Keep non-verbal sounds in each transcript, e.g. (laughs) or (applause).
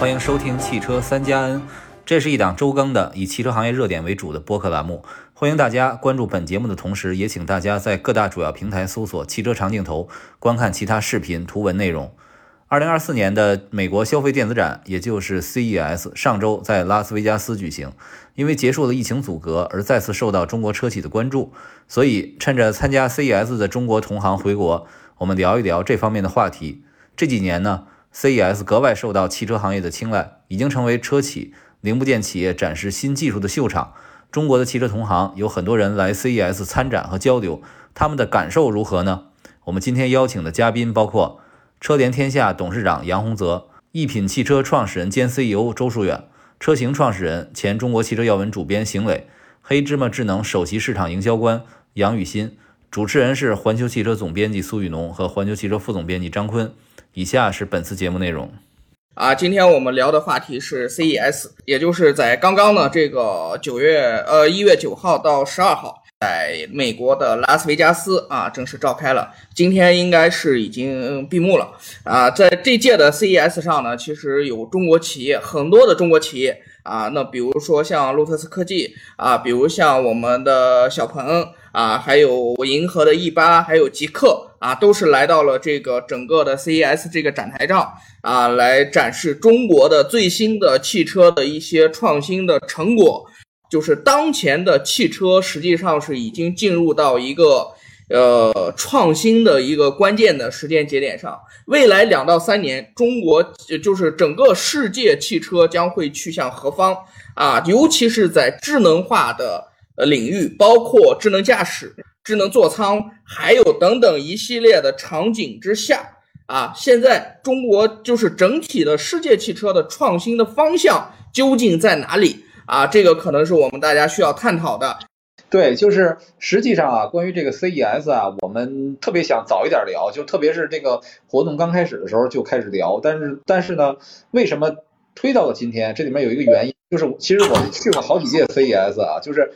欢迎收听汽车三加 N，这是一档周更的以汽车行业热点为主的播客栏目。欢迎大家关注本节目的同时，也请大家在各大主要平台搜索“汽车长镜头”，观看其他视频、图文内容。二零二四年的美国消费电子展，也就是 CES，上周在拉斯维加斯举行。因为结束了疫情阻隔，而再次受到中国车企的关注，所以趁着参加 CES 的中国同行回国，我们聊一聊这方面的话题。这几年呢，CES 格外受到汽车行业的青睐，已经成为车企、零部件企业展示新技术的秀场。中国的汽车同行有很多人来 CES 参展和交流，他们的感受如何呢？我们今天邀请的嘉宾包括车联天下董事长杨洪泽、一品汽车创始人兼 CEO 周树远。车型创始人、前中国汽车要闻主编邢磊，黑芝麻智能首席市场营销官杨雨欣，主持人是环球汽车总编辑苏雨农和环球汽车副总编辑张坤。以下是本次节目内容。啊，今天我们聊的话题是 CES，也就是在刚刚呢这个九月呃一月九号到十二号。在美国的拉斯维加斯啊，正式召开了。今天应该是已经闭幕了啊。在这届的 CES 上呢，其实有中国企业很多的中国企业啊，那比如说像路特斯科技啊，比如像我们的小鹏啊，还有银河的 E 八，还有极客啊，都是来到了这个整个的 CES 这个展台上啊，来展示中国的最新的汽车的一些创新的成果。就是当前的汽车实际上是已经进入到一个呃创新的一个关键的时间节点上。未来两到三年，中国就是整个世界汽车将会去向何方啊？尤其是在智能化的领域，包括智能驾驶、智能座舱，还有等等一系列的场景之下啊，现在中国就是整体的世界汽车的创新的方向究竟在哪里？啊，这个可能是我们大家需要探讨的。对，就是实际上啊，关于这个 CES 啊，我们特别想早一点聊，就特别是这个活动刚开始的时候就开始聊。但是，但是呢，为什么推到了今天？这里面有一个原因，就是其实我们去过好几届 CES 啊，就是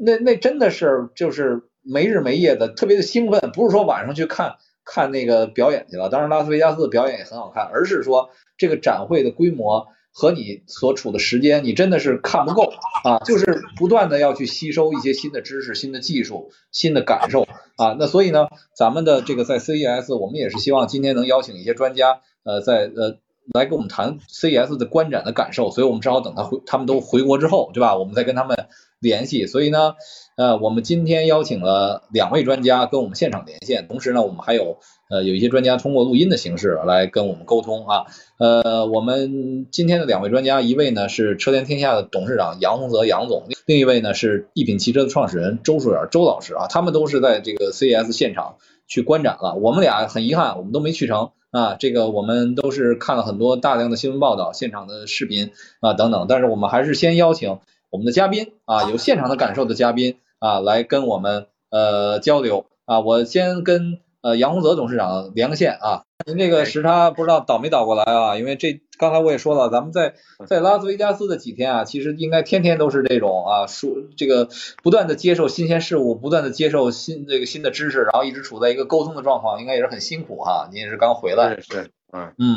那那真的是就是没日没夜的，特别的兴奋。不是说晚上去看看那个表演去了，当然拉斯维加斯的表演也很好看，而是说这个展会的规模。和你所处的时间，你真的是看不够 (laughs) 啊！就是不断的要去吸收一些新的知识、新的技术、新的感受啊。那所以呢，咱们的这个在 CES，我们也是希望今天能邀请一些专家，呃，在呃来跟我们谈 CES 的观展的感受。所以我们只好等他回，他们都回国之后，对吧？我们再跟他们联系。所以呢，呃，我们今天邀请了两位专家跟我们现场连线，同时呢，我们还有。呃，有一些专家通过录音的形式来跟我们沟通啊。呃，我们今天的两位专家，一位呢是车联天下的董事长杨洪泽杨总，另一位呢是一品汽车的创始人周树远周老师啊。他们都是在这个 CES 现场去观展了。我们俩很遗憾，我们都没去成啊。这个我们都是看了很多大量的新闻报道、现场的视频啊等等。但是我们还是先邀请我们的嘉宾啊，有现场的感受的嘉宾啊，来跟我们呃交流啊。我先跟。呃，杨洪泽董事长连个线啊，您这个时差不知道倒没倒过来啊？因为这刚才我也说了，咱们在在拉斯维加斯的几天啊，其实应该天天都是这种啊，说这个不断的接受新鲜事物，不断的接受新这个新的知识，然后一直处在一个沟通的状况，应该也是很辛苦哈。您也是刚回来，是，嗯嗯，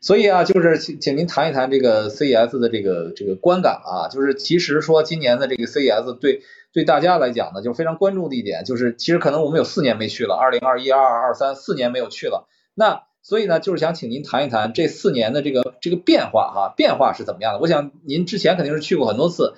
所以啊，就是请请您谈一谈这个 CES 的这个这个观感啊，就是其实说今年的这个 CES 对。对大家来讲呢，就非常关注的一点，就是其实可能我们有四年没去了，二零二一、二二、二三四年没有去了。那所以呢，就是想请您谈一谈这四年的这个这个变化哈，变化是怎么样的？我想您之前肯定是去过很多次，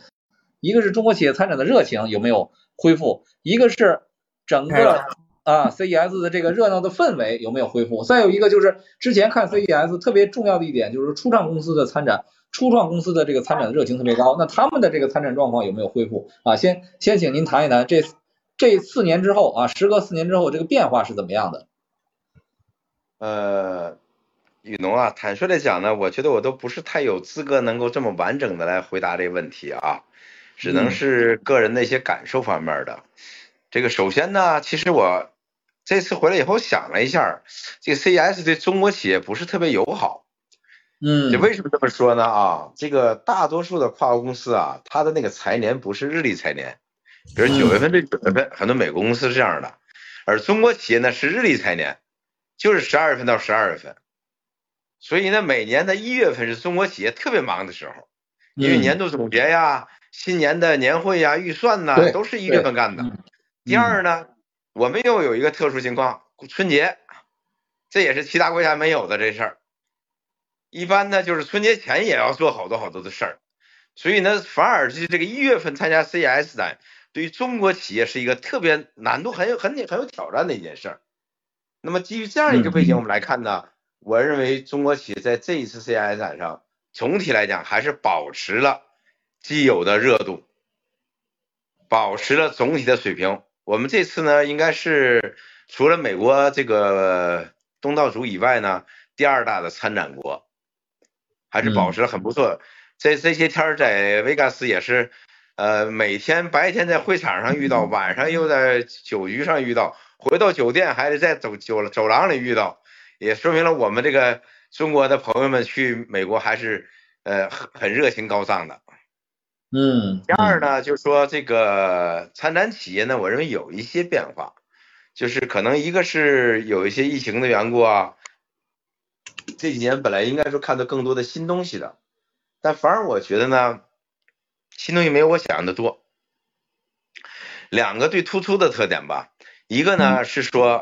一个是中国企业参展的热情有没有恢复，一个是整个啊 CES 的这个热闹的氛围有没有恢复，再有一个就是之前看 CES 特别重要的一点就是初创公司的参展。初创公司的这个参展的热情特别高，那他们的这个参展状况有没有恢复啊？先先请您谈一谈这这四年之后啊，时隔四年之后这个变化是怎么样的？呃，雨农啊，坦率的讲呢，我觉得我都不是太有资格能够这么完整的来回答这个问题啊，只能是个人的一些感受方面的。这个首先呢，其实我这次回来以后想了一下，这个 CES 对中国企业不是特别友好。嗯，这为什么这么说呢？啊，这个大多数的跨国公司啊，它的那个财年不是日历财年，比如九月份对九月份，很多美国公司是这样的，而中国企业呢是日历财年，就是十二月份到十二月份，所以呢，每年的一月份是中国企业特别忙的时候，因为嗯年度总结呀、新年的年会呀、预算呐，都是一月份干的。嗯第二呢，我们又有一个特殊情况，春节，这也是其他国家没有的这事儿。一般呢，就是春节前也要做好多好多的事儿，所以呢，反而是这个一月份参加 CES 展，对于中国企业是一个特别难度很有很很有挑战的一件事儿。那么基于这样一个背景，嗯我们来看呢，我认为中国企业在这一次 CES 展上，总体来讲还是保持了既有的热度，保持了总体的水平。我们这次呢，应该是除了美国这个东道主以外呢，第二大的参展国，还是保持了很不错。这这些天儿在维加斯也是，呃，每天白天在会场上遇到，晚上又在酒局上遇到，回到酒店还得在走走走廊里遇到，也说明了我们这个中国的朋友们去美国还是呃很很热情高涨的。嗯，第二呢，就是说这个参展企业呢，我认为有一些变化，就是可能一个是有一些疫情的缘故啊，这几年本来应该说看到更多的新东西的，但反而我觉得呢，新东西没有我想象的多。两个最突出的特点吧，一个呢是说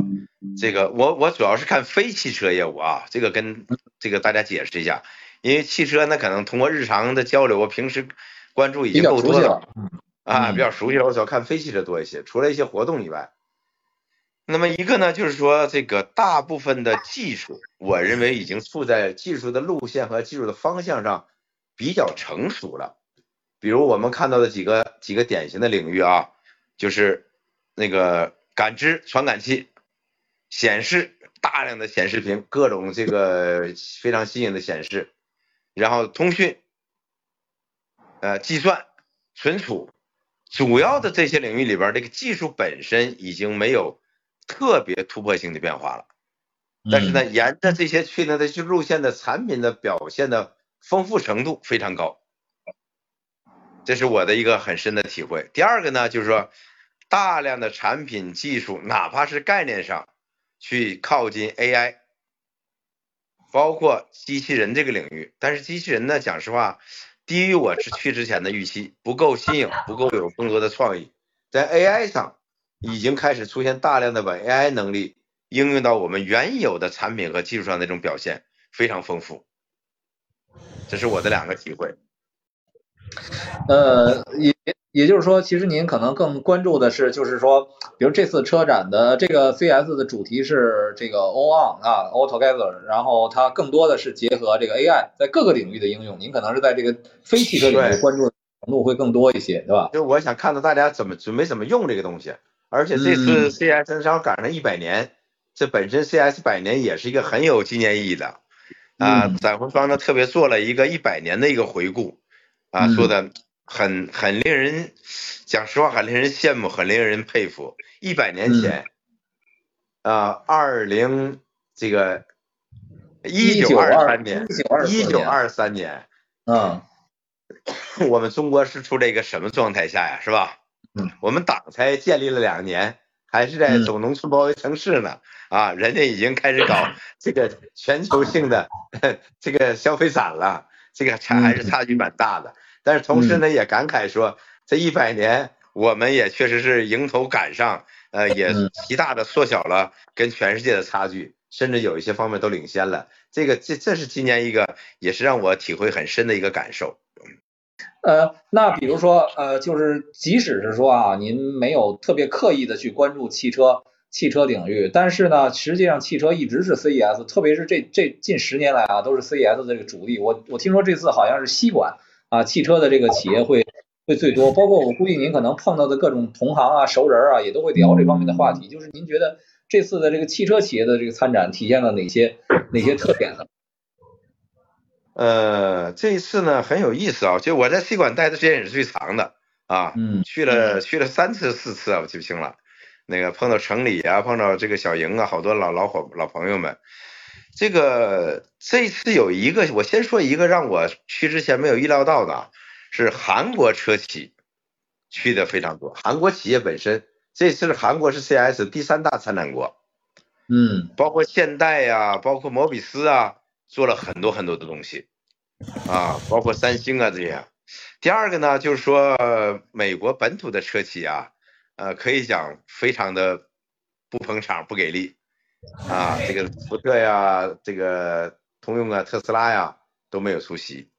这个我我主要是看非汽车业务啊，这个跟这个大家解释一下，因为汽车呢可能通过日常的交流，我平时关注已经够多了。了。啊，嗯比较熟悉了，我主要看非汽车多一些，除了一些活动以外。那么一个呢，就是说这个大部分的技术，我认为已经处在技术的路线和技术的方向上比较成熟了。比如我们看到的几个几个典型的领域啊，就是那个感知传感器、显示大量的显示屏，各种这个非常新颖的显示，然后通讯，呃，计算、存储，主要的这些领域里边，这个技术本身已经没有特别突破性的变化了。但是呢，沿着这些确定的路线的产品的表现的丰富程度非常高，这是我的一个很深的体会。第二个呢，就是说大量的产品技术，哪怕是概念上去靠近 AI，包括机器人这个领域，但是机器人呢，讲实话，低于我去之前的预期，不够新颖，不够有更多的创意。在 AI 上已经开始出现大量的把 AI 能力应用到我们原有的产品和技术上的这种表现非常丰富，这是我的两个体会。呃，也也就是说，其实您可能更关注的是，就是说，比如这次车展的这个 CES 的主题是这个 All On 啊，All Together，然后它更多的是结合这个 AI 在各个领域的应用。您可能是在这个非汽车领域对关注的程度会更多一些，对吧？就是我想看到大家怎么准备怎么用这个东西，而且这次 CES 正好赶上一百年，这本身 CES 百年也是一个很有纪念意义的啊。嗯展会方呢特别做了一个一百年的一个回顾啊，嗯做的很很令人讲实话，很令人羡慕，很令人佩服。一百年前，啊，二零这个一九二三年，一九二三年，嗯 (laughs) 我们中国是处在一个什么状态下呀？是吧？嗯，我们党才建立了两年，还是在走农村包围城市呢。啊，人家已经开始搞 (laughs) 这个全球性的 (laughs) 这个消费展了，这个差还是差距蛮大的。但是同时呢，也感慨说，这一百年我们也确实是迎头赶上，呃，也极大的缩小了跟全世界的差距，甚至有一些方面都领先了。这个这这是今年一个也是让我体会很深的一个感受。呃，那比如说，呃，就是即使是说啊，您没有特别刻意的去关注汽车汽车领域，但是呢，实际上汽车一直是 CES，特别是这这近十年来啊，都是 CES 的这个主力。我我听说这次好像是西莞啊，汽车的这个企业会会最多，包括我估计您可能碰到的各种同行啊、熟人啊，也都会聊这方面的话题。就是您觉得这次的这个汽车企业的这个参展体现了哪些哪些特点呢？呃，这一次呢很有意思啊，就我在西馆待的时间也是最长的啊，嗯，去了去了三次四次啊，我记不清了。那个碰到城里啊，碰到这个小营啊，好多老老伙老朋友们。这个这次有一个，我先说一个让我去之前没有意料到的，是韩国车企去的非常多。韩国企业本身，这次是韩国是 CIS 第三大参展国，嗯包括现代呀、包括摩比斯啊。做了很多很多的东西，啊，包括三星啊这些。第二个呢，就是说美国本土的车企啊，呃，可以讲非常的不捧场、不给力，啊，这个福特呀，这个通用啊，特斯拉呀都没有出席。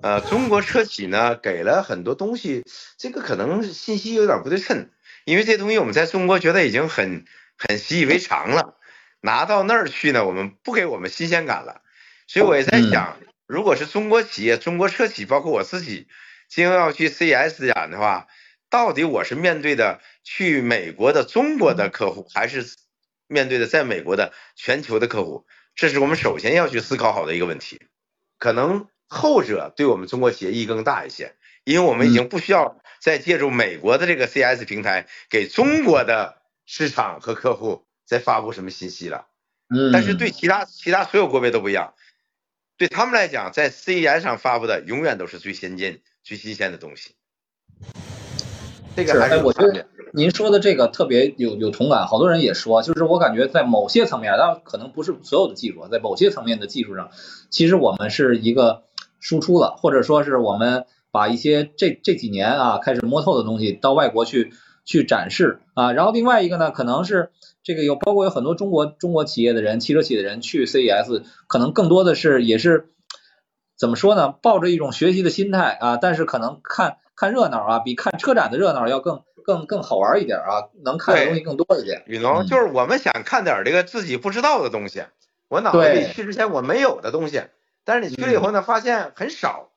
呃，中国车企呢给了很多东西，这个可能信息有点不对称，因为这东西我们在中国觉得已经很很习以为常了，拿到那儿去呢，我们不给我们新鲜感了，所以我也在想，如果是中国企业、中国车企，包括我自己，今后要去 CES 展的话，到底我是面对的去美国的中国的客户，还是面对的在美国的全球的客户？这是我们首先要去思考好的一个问题，可能。后者对我们中国企业意义更大一些，因为我们已经不需要再借助美国的这个 CS 平台给中国的市场和客户再发布什么信息了。嗯。但是对其他其他所有国别都不一样，对他们来讲，在 CES 上发布的永远都是最先进、最新鲜的东西。这个还是我觉得您说的这个特别有有同感，好多人也说，就是我感觉在某些层面，当然可能不是所有的技术，在某些层面的技术上，其实我们是一个。输出了，或者说是我们把一些这这几年啊开始摸透的东西到外国去去展示啊，然后另外一个呢，可能是这个有包括有很多中国中国企业的人，汽车企业的人去 CES，可能更多的是也是怎么说呢，抱着一种学习的心态啊，但是可能看看热闹啊，比看车展的热闹要更更更好玩一点啊，能看的东西更多一点。雨龙就是我们想看点这个自己不知道的东西，我脑子里去之前我没有的东西。但是你去了以后呢，发现很少，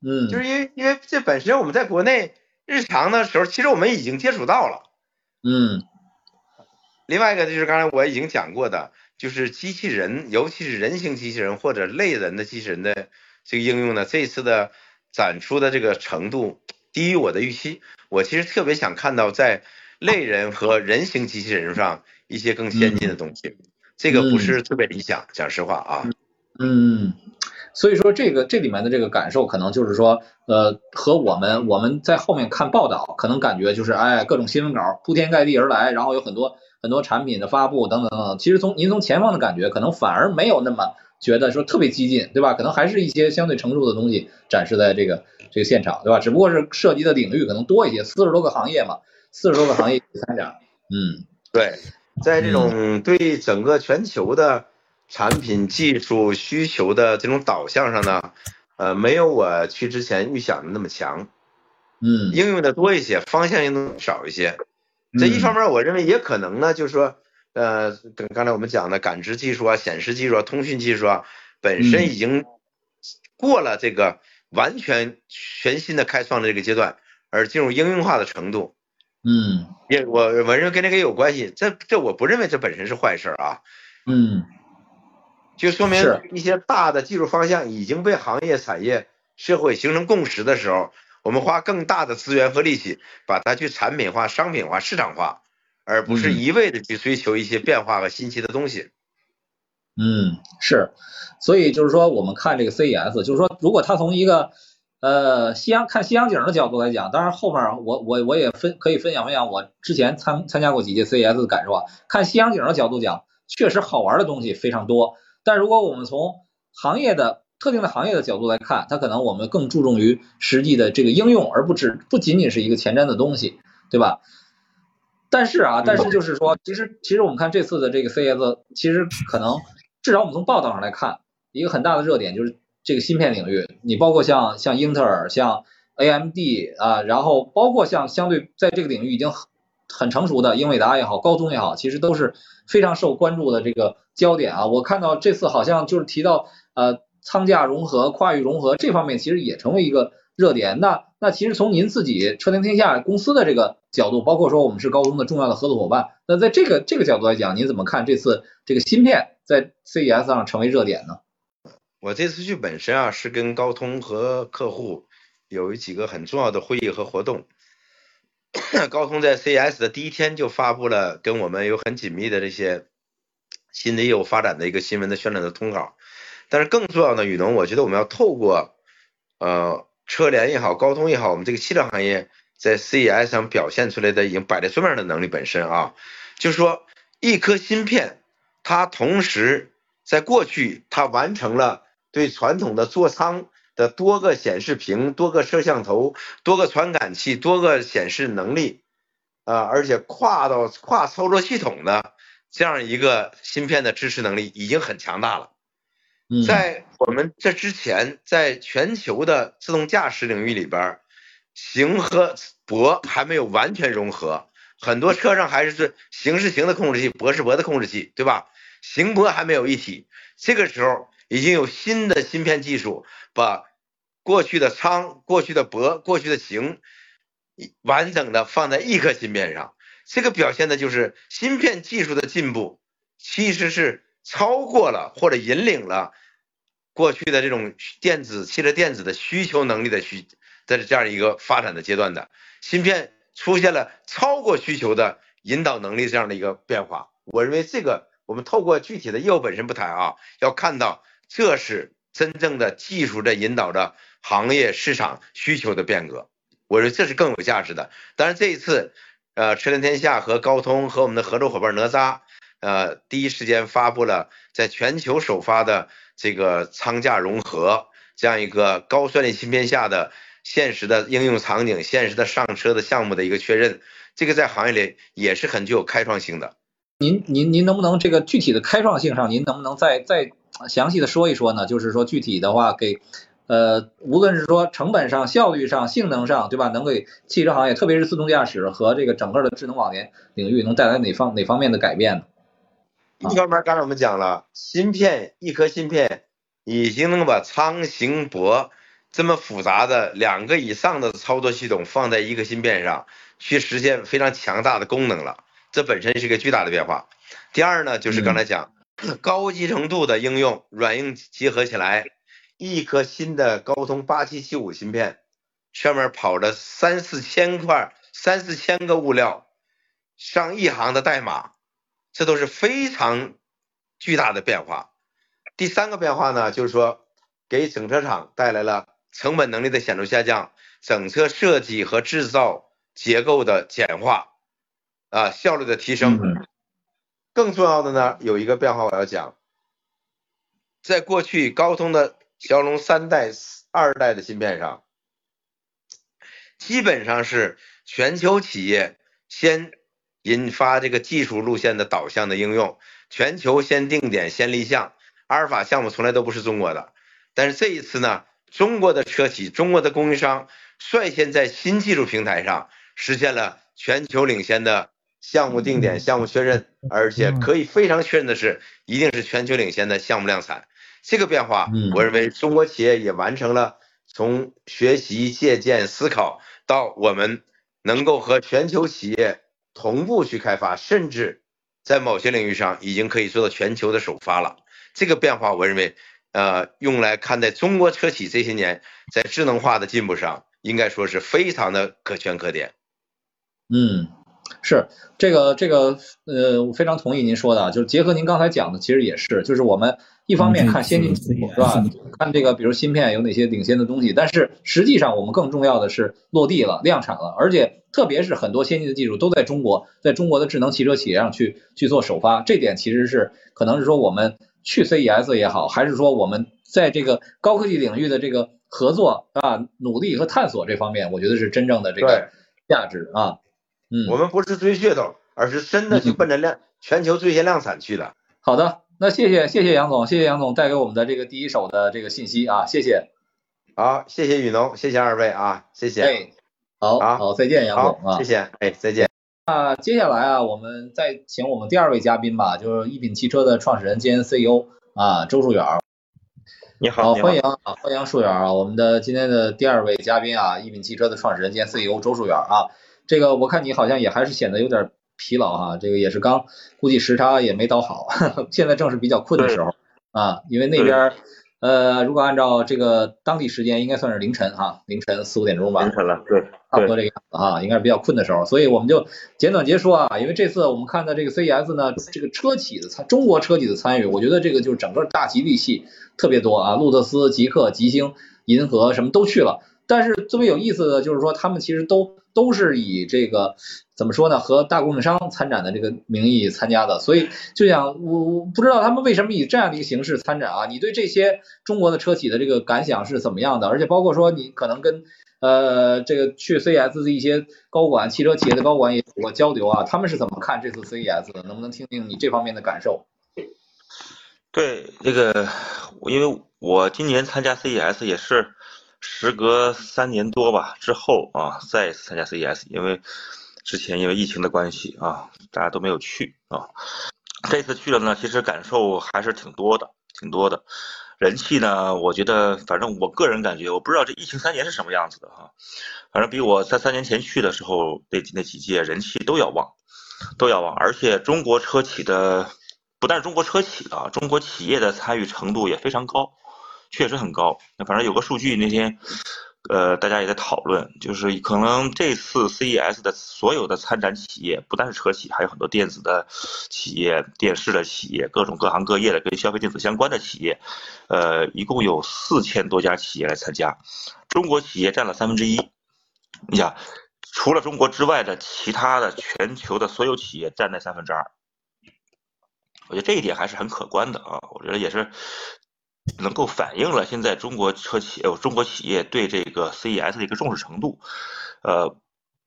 嗯，就是因为因为这本身我们在国内日常的时候，其实我们已经接触到了，嗯。另外一个就是刚才我已经讲过的，就是机器人，尤其是人形机器人或者类人的机器人的这个应用呢，这次的展出的这个程度低于我的预期。我其实特别想看到在类人和人形机器人上一些更先进的东西，这个不是特别理想，讲实话啊。嗯，所以说这个这里面的这个感受，可能就是说，呃，和我们我们在后面看报道，可能感觉就是，哎，各种新闻稿铺天盖地而来，然后有很多很多产品的发布等等等等。其实从您从前方的感觉，可能反而没有那么觉得说特别激进，对吧？可能还是一些相对成熟的东西展示在这个这个现场，对吧？只不过是涉及的领域可能多一些，四十多个行业嘛，四十多个行业参展。嗯，对，在这种对整个全球的。产品技术需求的这种导向上呢，呃，没有我去之前预想的那么强，嗯，应用的多一些，方向应用少一些。这一方面，我认为也可能呢，就是说，呃，跟刚才我们讲的感知技术啊、显示技术啊、通讯技术啊，本身已经过了这个完全全新的开创的这个阶段，而进入应用化的程度，嗯，也我我认为跟这个有关系。这这我不认为这本身是坏事啊，嗯。就说明一些大的技术方向已经被行业、产业、社会形成共识的时候，我们花更大的资源和力气把它去产品化、商品化、市场化，而不是一味的去追求一些变化和新奇的东西。嗯，是，所以就是说，我们看这个 CES，就是说，如果他从一个呃西洋看西洋景的角度来讲，当然后面我我我也分可以分享分享我之前参参加过几届 CES 的感受啊。看西洋景的角度讲，确实好玩的东西非常多。但如果我们从行业的特定的行业的角度来看，它可能我们更注重于实际的这个应用，而不只不仅仅是一个前瞻的东西，对吧？但是啊，但是就是说，其实其实我们看这次的这个 CES，其实可能至少我们从报道上来看，一个很大的热点就是这个芯片领域，你包括像像英特尔、像 AMD 啊，然后包括像相对在这个领域已经很很成熟的英伟达也好，高通也好，其实都是非常受关注的这个。焦点啊，我看到这次好像就是提到呃仓价融合、跨域融合这方面，其实也成为一个热点。那那其实从您自己车天天下公司的这个角度，包括说我们是高通的重要的合作伙伴，那在这个这个角度来讲，您怎么看这次这个芯片在 CES 上成为热点呢？我这次去本身啊是跟高通和客户有几个很重要的会议和活动。高通在 CES 的第一天就发布了跟我们有很紧密的这些。新的业务发展的一个新闻的宣传的通稿，但是更重要的，宇农，我觉得我们要透过呃车联也好，高通也好，我们这个汽车行业在 CES 上表现出来的已经摆在桌面的能力本身啊，就是说一颗芯片，它同时在过去它完成了对传统的座舱的多个显示屏、多个摄像头、多个传感器、多个显示能力，啊，而且跨到跨操作系统的这样一个芯片的支持能力已经很强大了。在我们这之前，在全球的自动驾驶领域里边，行和博还没有完全融合，很多车上还是是行是行的控制器，博是博的控制器，对吧？行博还没有一体。这个时候已经有新的芯片技术，把过去的仓、过去的博、过去的行，完整的放在一颗芯片上。这个表现的就是芯片技术的进步，其实是超过了或者引领了。过去的这种电子汽车电子的需求能力的需，在这样一个发展的阶段的芯片出现了超过需求的引导能力这样的一个变化，我认为这个我们透过具体的业务本身不谈啊，要看到这是真正的技术在引导着行业市场需求的变革，我认为这是更有价值的。当然这一次，呃，车联天下和高通和我们的合作伙伴哪吒，呃，第一时间发布了在全球首发的。这个舱架融合这样一个高算力芯片下的现实的应用场景、现实的上车的项目的一个确认，这个在行业里也是很具有开创性的。您您您能不能这个具体的开创性上，您能不能再再详细的说一说呢？就是说具体的话，给呃无论是说成本上、效率上、性能上，对吧？能给汽车行业，特别是自动驾驶和这个整个的智能网联领域，能带来哪方哪方面的改变呢？一方面，刚才我们讲了，芯片一颗芯片已经能把舱型博这么复杂的两个以上的操作系统放在一个芯片上，去实现非常强大的功能了，这本身是一个巨大的变化。第二呢，就是刚才讲高集成度的应用，软硬结合起来，一颗新的高通八七七五芯片上面跑着三四千块、三四千个物料，上亿行的代码。这都是非常巨大的变化。第三个变化呢，就是说给整车厂带来了成本能力的显著下降，整车设计和制造结构的简化，啊，效率的提升。更重要的呢，有一个变化我要讲，在过去高通的骁龙三代、二代的芯片上，基本上是全球企业先。引发这个技术路线的导向的应用，全球先定点先立项，阿尔法项目从来都不是中国的，但是这一次呢，中国的车企、中国的供应商率先在新技术平台上实现了全球领先的项目定点、项目确认，而且可以非常确认的是，一定是全球领先的项目量产。这个变化，我认为中国企业也完成了从学习、借鉴、思考到我们能够和全球企业。同步去开发，甚至在某些领域上已经可以做到全球的首发了。这个变化，我认为，呃，用来看待中国车企这些年在智能化的进步上，应该说是非常的可圈可点。嗯，是这个这个，呃，我非常同意您说的，就是结合您刚才讲的，其实也是，就是我们。一方面看先进技术是吧？看这个，比如芯片有哪些领先的东西，但是实际上我们更重要的是落地了、量产了，而且特别是很多先进的技术都在中国，在中国的智能汽车企业上去去做首发，这点其实是可能是说我们去 CES 也好，还是说我们在这个高科技领域的这个合作啊、努力和探索这方面，我觉得是真正的这个价值啊。嗯，我们不是追噱头，而是真的去奔着量全球最先量产去的。好的。那谢谢谢谢杨总，谢谢杨总带给我们的这个第一手的这个信息啊，谢谢。好，谢谢雨农，谢谢二位啊，谢谢。哎，好，好，再见，杨总啊，谢谢，哎，再见。那接下来啊，我们再请我们第二位嘉宾吧，就是一品汽车的创始人兼 CEO 啊，周树远。你好，欢迎啊，欢迎树远啊，我们的今天的第二位嘉宾啊，一品汽车的创始人兼 CEO 周树远啊，这个我看你好像也还是显得有点。疲劳哈，这个也是刚，估计时差也没倒好，(laughs) 现在正是比较困的时候啊，因为那边呃，如果按照这个当地时间，应该算是凌晨哈，凌晨四五点钟吧，凌晨了，对，差不多这个样子哈，应该是比较困的时候，所以我们就简短截说啊，因为这次我们看到这个 CES 呢，这个车企的参，中国车企的参与，我觉得这个就是整个大吉利系特别多啊，路特斯、极客、吉星、银河什么都去了。但是特别有意思的就是说，他们其实都都是以这个怎么说呢，和大供应商参展的这个名义参加的，所以就想我我不知道他们为什么以这样的一个形式参展啊？你对这些中国的车企的这个感想是怎么样的？而且包括说你可能跟呃这个去 CES 的一些高管、汽车企业的高管也有过交流啊，他们是怎么看这次 CES 的？能不能听听你这方面的感受？对这个，因为我今年参加 CES 也是。时隔三年多吧之后啊，再一次参加 CES，因为之前因为疫情的关系啊，大家都没有去啊。这次去了呢，其实感受还是挺多的，挺多的。人气呢，我觉得反正我个人感觉，我不知道这疫情三年是什么样子的哈，反正比我在三年前去的时候那那几届人气都要旺，都要旺。而且中国车企的，不但中国车企啊，中国企业的参与程度也非常高。确实很高，那反正有个数据，那天，呃，大家也在讨论，就是可能这次 CES 的所有的参展企业，不单是车企，还有很多电子的企业、电视的企业，各种各行各业的跟消费电子相关的企业，呃，一共有四千多家企业来参加，中国企业占了三分之一。你想，除了中国之外的其他的全球的所有企业占那三分之二，我觉得这一点还是很可观的啊，我觉得也是。能够反映了现在中国车企呃中国企业对这个 CES 的一个重视程度，呃，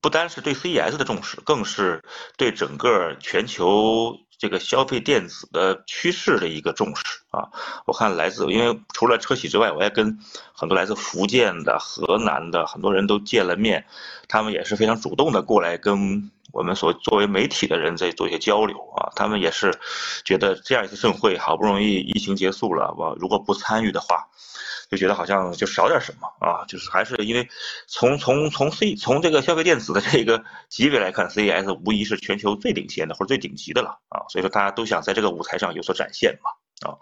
不单是对 CES 的重视，更是对整个全球这个消费电子的趋势的一个重视啊。我看来自，因为除了车企之外，我也跟很多来自福建的、河南的很多人都见了面，他们也是非常主动的过来跟。我们所作为媒体的人在做一些交流啊，他们也是觉得这样一次盛会好不容易疫情结束了，我如果不参与的话，就觉得好像就少点什么啊，就是还是因为从从从 C 从这个消费电子的这个级别来看，CES 无疑是全球最领先的或者最顶级的了啊，所以说大家都想在这个舞台上有所展现嘛啊。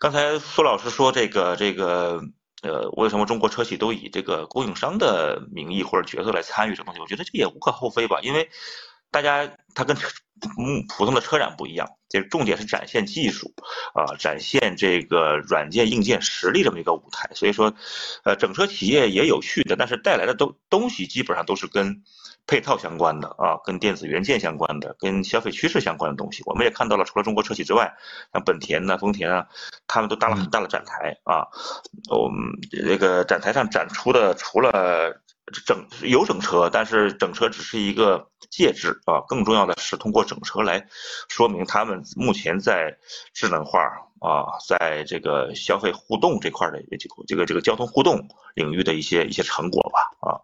刚才苏老师说这个这个。呃，为什么中国车企都以这个供应商的名义或者角色来参与这个东西？我觉得这也无可厚非吧，因为大家它跟嗯普通的车展不一样，这重点是展现技术啊，展现这个软件硬件实力这么一个舞台。所以说，呃，整车企业也有趣的，但是带来的都东西基本上都是跟。配套相关的啊，跟电子元件相关的，跟消费趋势相关的东西，我们也看到了。除了中国车企之外，像本田呐、丰田啊，他们都搭了很大的展台啊。我们这个展台上展出的，除了整有整车，但是整车只是一个介质啊，更重要的是通过整车来说明他们目前在智能化啊，在这个消费互动这块的这个这个这个交通互动领域的一些一些成果吧啊。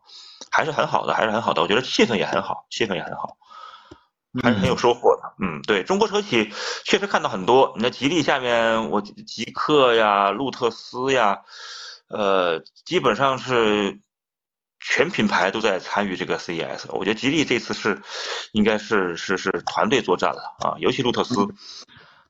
还是很好的，还是很好的。我觉得气氛也很好，气氛也很好，还是很有收获的。嗯，对中国车企确实看到很多。你看吉利下面，我极客呀、路特斯呀，呃，基本上是全品牌都在参与这个 CES。我觉得吉利这次是应该是是是团队作战了啊，尤其路特斯。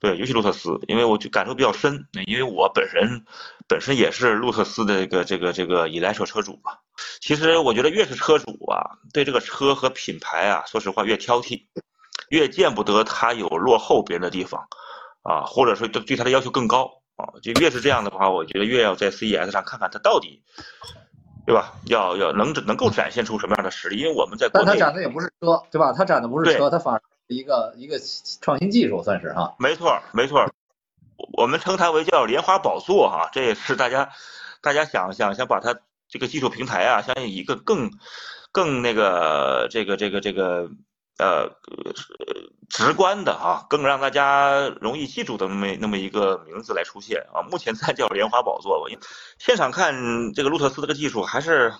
对，尤其路特斯，因为我就感受比较深，因为我本人本身也是路特斯的这个这个这个 electro 车主嘛。其实我觉得越是车主啊，对这个车和品牌啊，说实话越挑剔，越见不得它有落后别人的地方，啊，或者说对对它的要求更高啊，就越是这样的话，我觉得越要在 CES 上看看它到底，对吧？要要能能够展现出什么样的实力？因为我们在国内，但它展的也不是车，对吧？它展的不是车，它反而。一个一个创新技术算是哈，没错没错，我们称它为叫莲花宝座哈，这也是大家大家想想想把它这个技术平台啊，想以一个更更那个这个这个这个呃直观的啊，更让大家容易记住的那么那么一个名字来出现啊。目前在叫莲花宝座吧，因为现场看这个路特斯这个技术还是。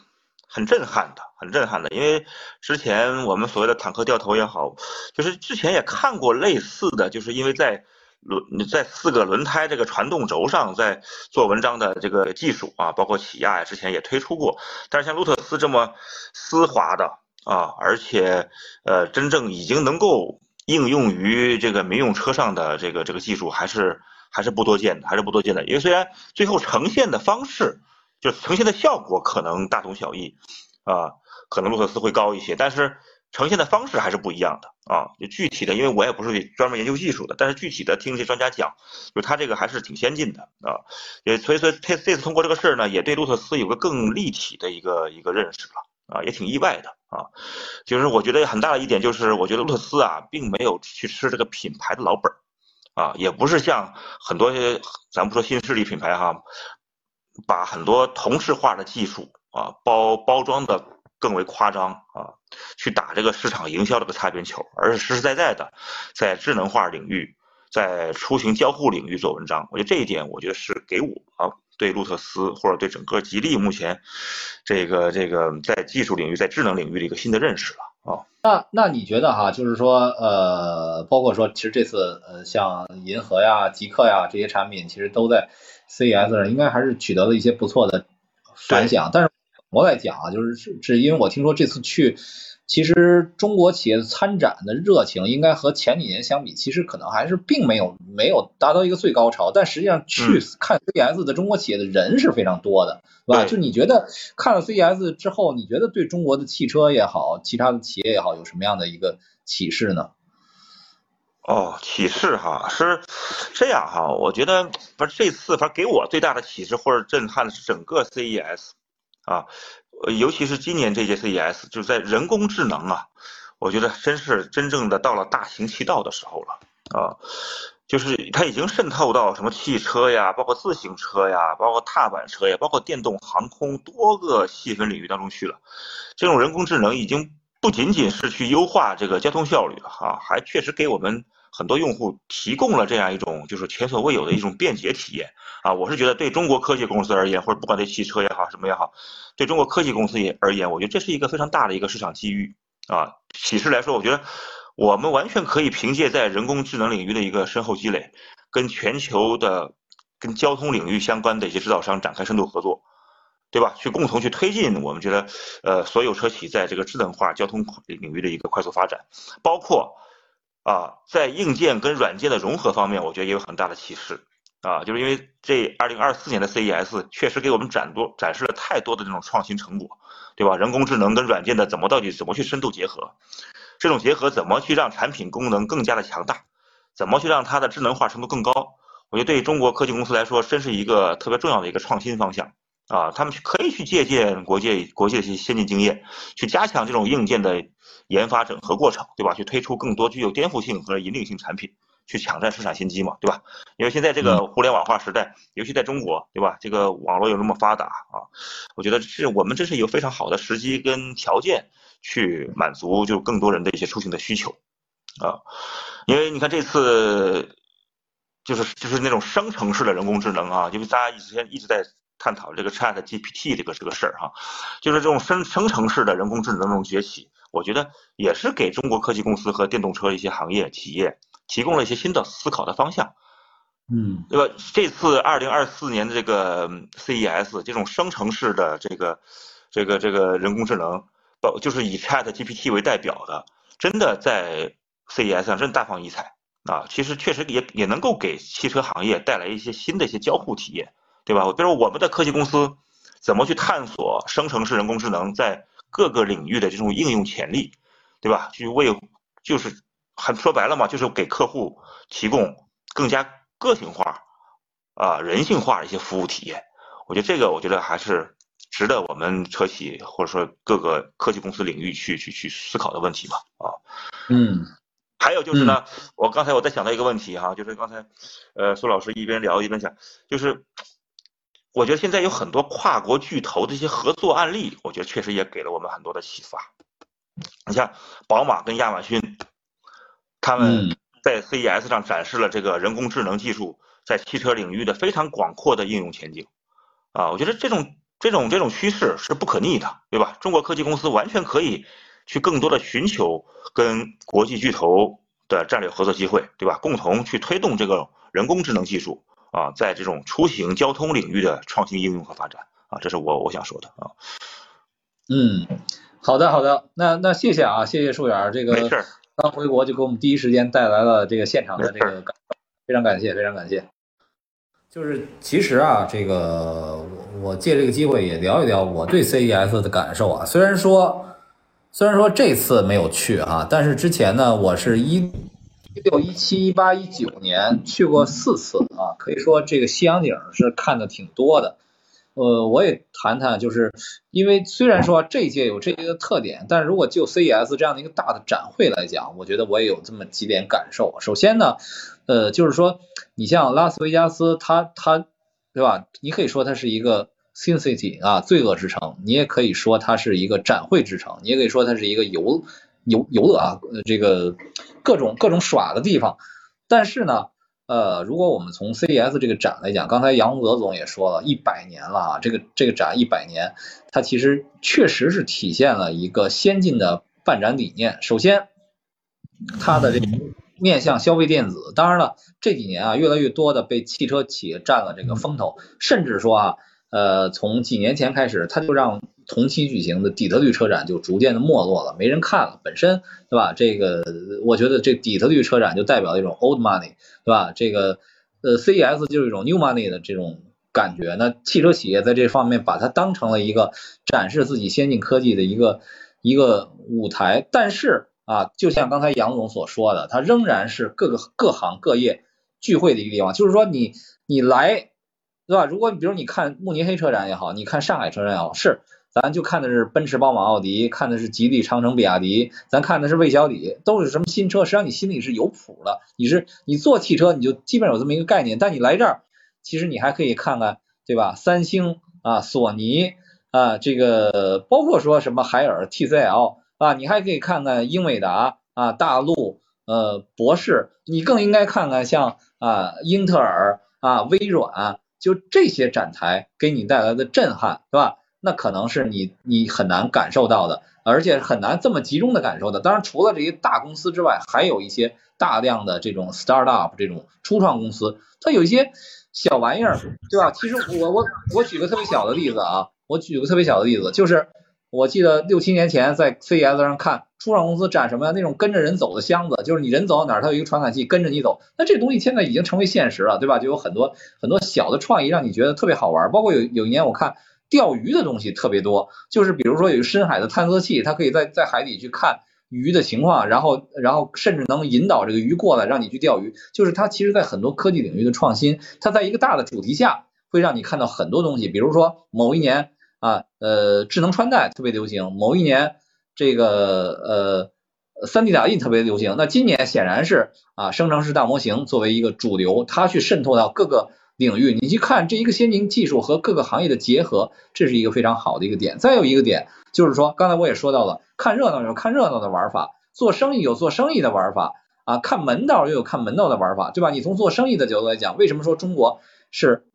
很震撼的，很震撼的，因为之前我们所谓的坦克掉头也好，就是之前也看过类似的，就是因为在轮在四个轮胎这个传动轴上在做文章的这个技术啊，包括起亚呀，之前也推出过，但是像路特斯这么丝滑的啊，而且呃真正已经能够应用于这个民用车上的这个这个技术，还是还是不多见的，还是不多见的，因为虽然最后呈现的方式。就呈现的效果可能大同小异，啊，可能路特斯会高一些，但是呈现的方式还是不一样的啊。就具体的，因为我也不是专门研究技术的，但是具体的听这些专家讲，就他这个还是挺先进的啊。也所以说这这次通过这个事儿呢，也对路特斯有个更立体的一个一个认识了啊，也挺意外的啊。就是我觉得很大的一点就是，我觉得路特斯啊，并没有去吃这个品牌的老本儿啊，也不是像很多咱不说新势力品牌哈，把很多同质化的技术啊包包装的。更为夸张啊，去打这个市场营销这个擦边球，而是实实在在的在智能化领域、在出行交互领域做文章。我觉得这一点，我觉得是给我啊对路特斯或者对整个吉利目前这个这个在技术领域、在智能领域的一个新的认识了啊。那那你觉得哈，就是说呃，包括说其实这次呃像银河呀、极客呀这些产品，其实都在 CES 上应该还是取得了一些不错的反响，但是。我在讲啊，就是是是因为我听说这次去，其实中国企业参展的热情应该和前几年相比，其实可能还是并没有没有达到一个最高潮。但实际上去看 CES 的中国企业的人是非常多的，是吧？就你觉得看了 CES 之后，你觉得对中国的汽车也好，其他的企业也好，有什么样的一个启示呢？哦，启示哈是这样哈，我觉得不是这次，反正给我最大的启示或者震撼的是整个 CES。啊，尤其是今年这届 CES，就是在人工智能啊，我觉得真是真正的到了大行其道的时候了啊，就是它已经渗透到什么汽车呀，包括自行车呀，包括踏板车呀，包括电动航空多个细分领域当中去了。这种人工智能已经不仅仅是去优化这个交通效率了哈，还确实给我们。很多用户提供了这样一种就是前所未有的一种便捷体验啊！我是觉得对中国科技公司而言，或者不管对汽车也好，什么也好，对中国科技公司也而言，我觉得这是一个非常大的一个市场机遇啊！启示来说，我觉得我们完全可以凭借在人工智能领域的一个深厚积累，跟全球的跟交通领域相关的一些制造商展开深度合作，对吧？去共同去推进我们觉得呃所有车企在这个智能化交通领域的一个快速发展，包括。啊，在硬件跟软件的融合方面，我觉得也有很大的启示啊，就是因为这二零二四年的 CES 确实给我们展多展示了太多的这种创新成果，对吧？人工智能跟软件的怎么到底怎么去深度结合，这种结合怎么去让产品功能更加的强大，怎么去让它的智能化程度更高？我觉得对中国科技公司来说，真是一个特别重要的一个创新方向啊，他们去可以去借鉴国际国际的一些先进经验，去加强这种硬件的。研发整合过程，对吧？去推出更多具有颠覆性和引领性产品，去抢占市场先机嘛，对吧？因为现在这个互联网化时代，尤其在中国，对吧？这个网络又那么发达啊，我觉得是我们这是一个非常好的时机跟条件去满足就更多人的一些出行的需求啊。因为你看这次就是就是那种生成式的人工智能啊，因为大家之前一直在探讨这个 Chat GPT 这个这个事儿哈，就是这种生生成式的人工智能这种崛起。我觉得也是给中国科技公司和电动车一些行业企业提供了一些新的思考的方向，嗯，对吧？这次二零二四年的这个 CES 这种生成式的这个这个这个人工智能，包就是以 Chat GPT 为代表的，真的在 CES 上真大放异彩啊！其实确实也也能够给汽车行业带来一些新的一些交互体验，对吧？比如我们的科技公司怎么去探索生成式人工智能在各个领域的这种应用潜力，对吧？去为就是很说白了嘛，就是给客户提供更加个性化、啊人性化的一些服务体验。我觉得这个，我觉得还是值得我们车企或者说各个科技公司领域去去去思考的问题嘛。啊，嗯，还有就是呢，我刚才我在想到一个问题哈，就是刚才呃苏老师一边聊一边讲，就是。我觉得现在有很多跨国巨头的一些合作案例，我觉得确实也给了我们很多的启发。你像宝马跟亚马逊，他们在 CES 上展示了这个人工智能技术在汽车领域的非常广阔的应用前景。啊，我觉得这种这种这种趋势是不可逆的，对吧？中国科技公司完全可以去更多的寻求跟国际巨头的战略合作机会，对吧？共同去推动这个人工智能技术。啊，在这种出行交通领域的创新应用和发展啊，这是我我想说的啊。嗯，好的好的，那那谢谢啊，谢谢树远这个刚回国就给我们第一时间带来了这个现场的这个感，非常感谢非常感谢。就是其实啊，这个我借这个机会也聊一聊我对 CES 的感受啊。虽然说虽然说这次没有去啊，但是之前呢，我是一六、一七、一八、一九年去过四次啊，可以说这个西洋景是看的挺多的。呃，我也谈谈，就是因为虽然说这届有这些个特点，但是如果就 CES 这样的一个大的展会来讲，我觉得我也有这么几点感受。首先呢，呃，就是说你像拉斯维加斯，它它对吧？你可以说它是一个 Sin City 啊，罪恶之城；你也可以说它是一个展会之城；你也可以说它是一个游游游乐啊，这个各种各种耍的地方。但是呢，呃，如果我们从 CES 这个展来讲，刚才杨泽总也说了，一百年了啊，这个这个展一百年，它其实确实是体现了一个先进的办展理念。首先，它的这个面向消费电子，当然了，这几年啊，越来越多的被汽车企业占了这个风头，甚至说啊，呃，从几年前开始，它就让同期举行的底特律车展就逐渐的没落了，没人看了。本身对吧？这个我觉得这底特律车展就代表一种 old money，对吧？这个呃 CES 就是一种 new money 的这种感觉。那汽车企业在这方面把它当成了一个展示自己先进科技的一个一个舞台。但是啊，就像刚才杨总所说的，它仍然是各个各行各业聚会的一个地方。就是说你你来对吧？如果你比如你看慕尼黑车展也好，你看上海车展也好，是。咱就看的是奔驰、宝马、奥迪，看的是吉利、长城、比亚迪，咱看的是魏小李，都是什么新车？实际上你心里是有谱的。你是你做汽车，你就基本有这么一个概念。但你来这儿，其实你还可以看看，对吧？三星啊，索尼啊，这个包括说什么海尔、TCL 啊，你还可以看看英伟达啊、大陆呃、博世，你更应该看看像啊英特尔啊、微软，就这些展台给你带来的震撼，对吧？那可能是你你很难感受到的，而且很难这么集中的感受的。当然，除了这些大公司之外，还有一些大量的这种 startup 这种初创公司，它有一些小玩意儿，对吧？其实我我我举个特别小的例子啊，我举个特别小的例子，就是我记得六七年前在 CES 上看初创公司展什么呀？那种跟着人走的箱子，就是你人走到哪儿，它有一个传感器跟着你走。那这东西现在已经成为现实了，对吧？就有很多很多小的创意，让你觉得特别好玩。包括有有一年我看。钓鱼的东西特别多，就是比如说有深海的探测器，它可以在在海底去看鱼的情况，然后然后甚至能引导这个鱼过来让你去钓鱼。就是它其实，在很多科技领域的创新，它在一个大的主题下，会让你看到很多东西。比如说某一年啊，呃，智能穿戴特别流行；某一年这个呃，三 D 打印特别流行。那今年显然是啊，生成式大模型作为一个主流，它去渗透到各个。领域，你去看这一个先进技术和各个行业的结合，这是一个非常好的一个点。再有一个点就是说，刚才我也说到了，看热闹有看热闹的玩法，做生意有做生意的玩法啊，看门道又有看门道的玩法，对吧？你从做生意的角度来讲，为什么说中国是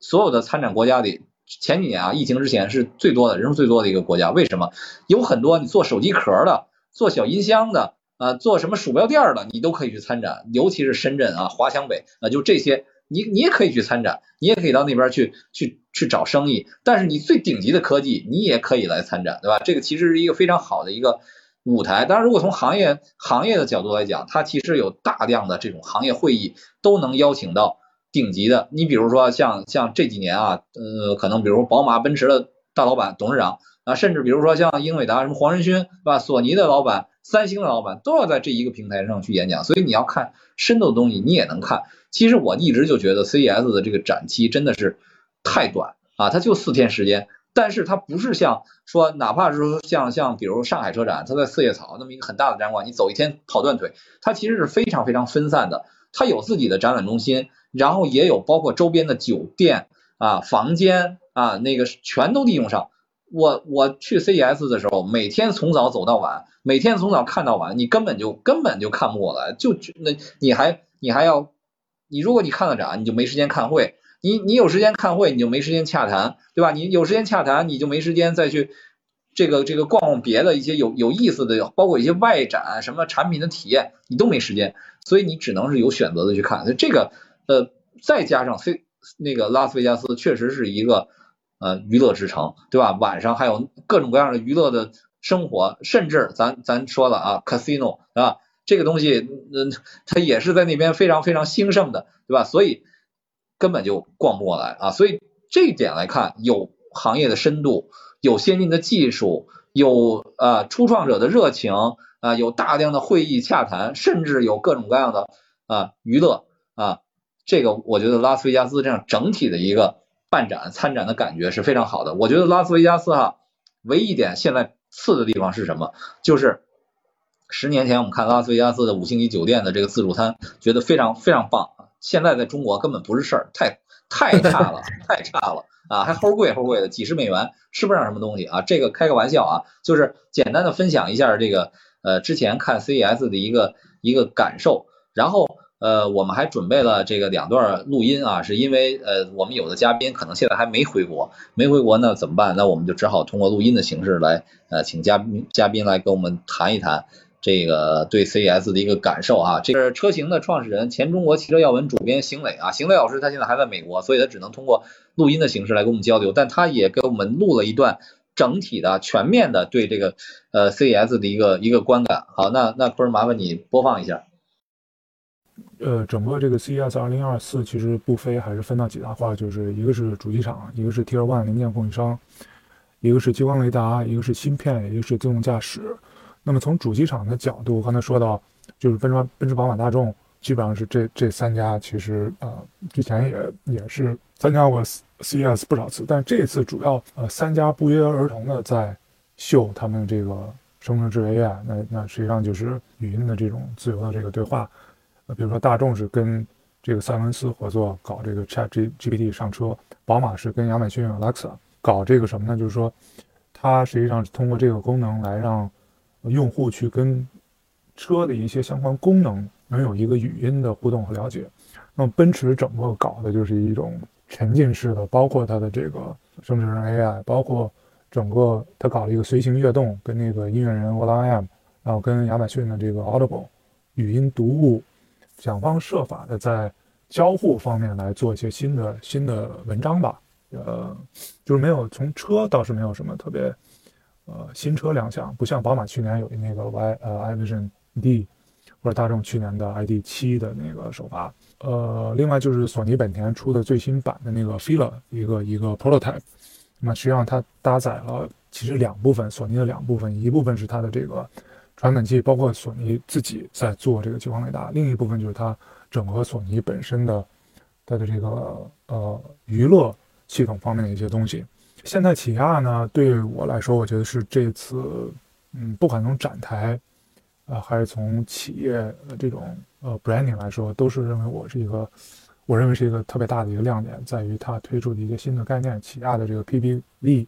所有的参展国家里前几年啊，疫情之前是最多的人数最多的一个国家？为什么？有很多你做手机壳的，做小音箱的，啊，做什么鼠标垫的，你都可以去参展，尤其是深圳啊，华强北啊，就这些。你你也可以去参展，你也可以到那边去去去找生意，但是你最顶级的科技你也可以来参展，对吧？这个其实是一个非常好的一个舞台。当然，如果从行业行业的角度来讲，它其实有大量的这种行业会议都能邀请到顶级的。你比如说像像这几年啊，呃，可能比如宝马、奔驰的大老板、董事长啊，甚至比如说像英伟达什么黄仁勋，是吧？索尼的老板、三星的老板都要在这一个平台上去演讲，所以你要看深度的东西，你也能看。其实我一直就觉得 CES 的这个展期真的是太短啊，它就四天时间，但是它不是像说，哪怕是说像像比如上海车展，它在四叶草那么一个很大的展馆，你走一天跑断腿，它其实是非常非常分散的，它有自己的展览中心，然后也有包括周边的酒店啊、房间啊，那个全都利用上。我我去 CES 的时候，每天从早走到晚，每天从早看到晚，你根本就根本就看不过来，就那你还你还要。你如果你看了展，你就没时间看会；你你有时间看会，你就没时间洽谈，对吧？你有时间洽谈，你就没时间再去这个这个逛逛别的一些有有意思的，包括一些外展什么产品的体验，你都没时间，所以你只能是有选择的去看。这个呃，再加上非那个拉斯维加斯确实是一个呃娱乐之城，对吧？晚上还有各种各样的娱乐的生活，甚至咱咱说了啊，casino 啊。这个东西，嗯，它也是在那边非常非常兴盛的，对吧？所以根本就逛不过来啊。所以这一点来看，有行业的深度，有先进的技术，有呃初创者的热情啊，有大量的会议洽谈，甚至有各种各样的啊娱乐啊，这个我觉得拉斯维加斯这样整体的一个办展参展的感觉是非常好的。我觉得拉斯维加斯哈，唯一一点现在次的地方是什么？就是十年前我们看拉斯维加斯的五星级酒店的这个自助餐，觉得非常非常棒啊，现在在中国根本不是事儿，太太差了，(laughs) 太差了。啊，还齁贵齁贵的，几十美元吃不上什么东西啊！这个开个玩笑啊，就是简单的分享一下这个呃之前看 CES 的一个一个感受。然后呃我们还准备了这个两段录音啊，是因为呃我们有的嘉宾可能现在还没回国，没回国那怎么办？那我们就只好通过录音的形式来呃请嘉宾嘉宾来跟我们谈一谈。这个对 CES 的一个感受啊，这是车型的创始人、前中国汽车要闻主编邢磊啊，邢磊老师他现在还在美国，所以他只能通过录音的形式来跟我们交流，但他也给我们录了一段整体的、全面的对这个呃 CES 的一个一个观感。好，那那坤麻烦你播放一下。呃，整个这个 CES 二零二四其实不非还是分到几大块，就是一个是主机厂，一个是 Tier One 零件供应商，一个是激光雷达，一个是芯片，一个是自动驾驶。那么从主机厂的角度，刚才说到，就是奔驰、奔驰、宝马、大众，基本上是这这三家，其实呃之前也也是参加过 CES 不少次，但这次主要呃三家不约而同的在秀他们这个生成式 AI，那那实际上就是语音的这种自由的这个对话，呃比如说大众是跟这个赛文斯合作搞这个 Chat G GPT 上车，宝马是跟亚马逊 Alexa 搞这个什么呢？就是说它实际上是通过这个功能来让用户去跟车的一些相关功能能有一个语音的互动和了解。那么奔驰整个搞的就是一种沉浸式的，包括它的这个生成 AI，包括整个它搞了一个随行悦动，跟那个音乐人 o l a M，然后跟亚马逊的这个 Audible 语音读物，想方设法的在交互方面来做一些新的新的文章吧。呃，就是没有从车倒是没有什么特别。呃，新车亮相不像宝马去年有那个 Y 呃 i Vision D，或者大众去年的 ID 七的那个首发。呃，另外就是索尼本田出的最新版的那个 Fila 一个一个 prototype，那么实际上它搭载了其实两部分，索尼的两部分，一部分是它的这个传感器，包括索尼自己在做这个激光雷达，另一部分就是它整合索尼本身的它的这个呃娱乐系统方面的一些东西。现代起亚呢，对我来说，我觉得是这次，嗯，不管从展台，呃，还是从企业这种呃 branding 来说，都是认为我是一个，我认为是一个特别大的一个亮点，在于它推出的一些新的概念，起亚的这个 PPV，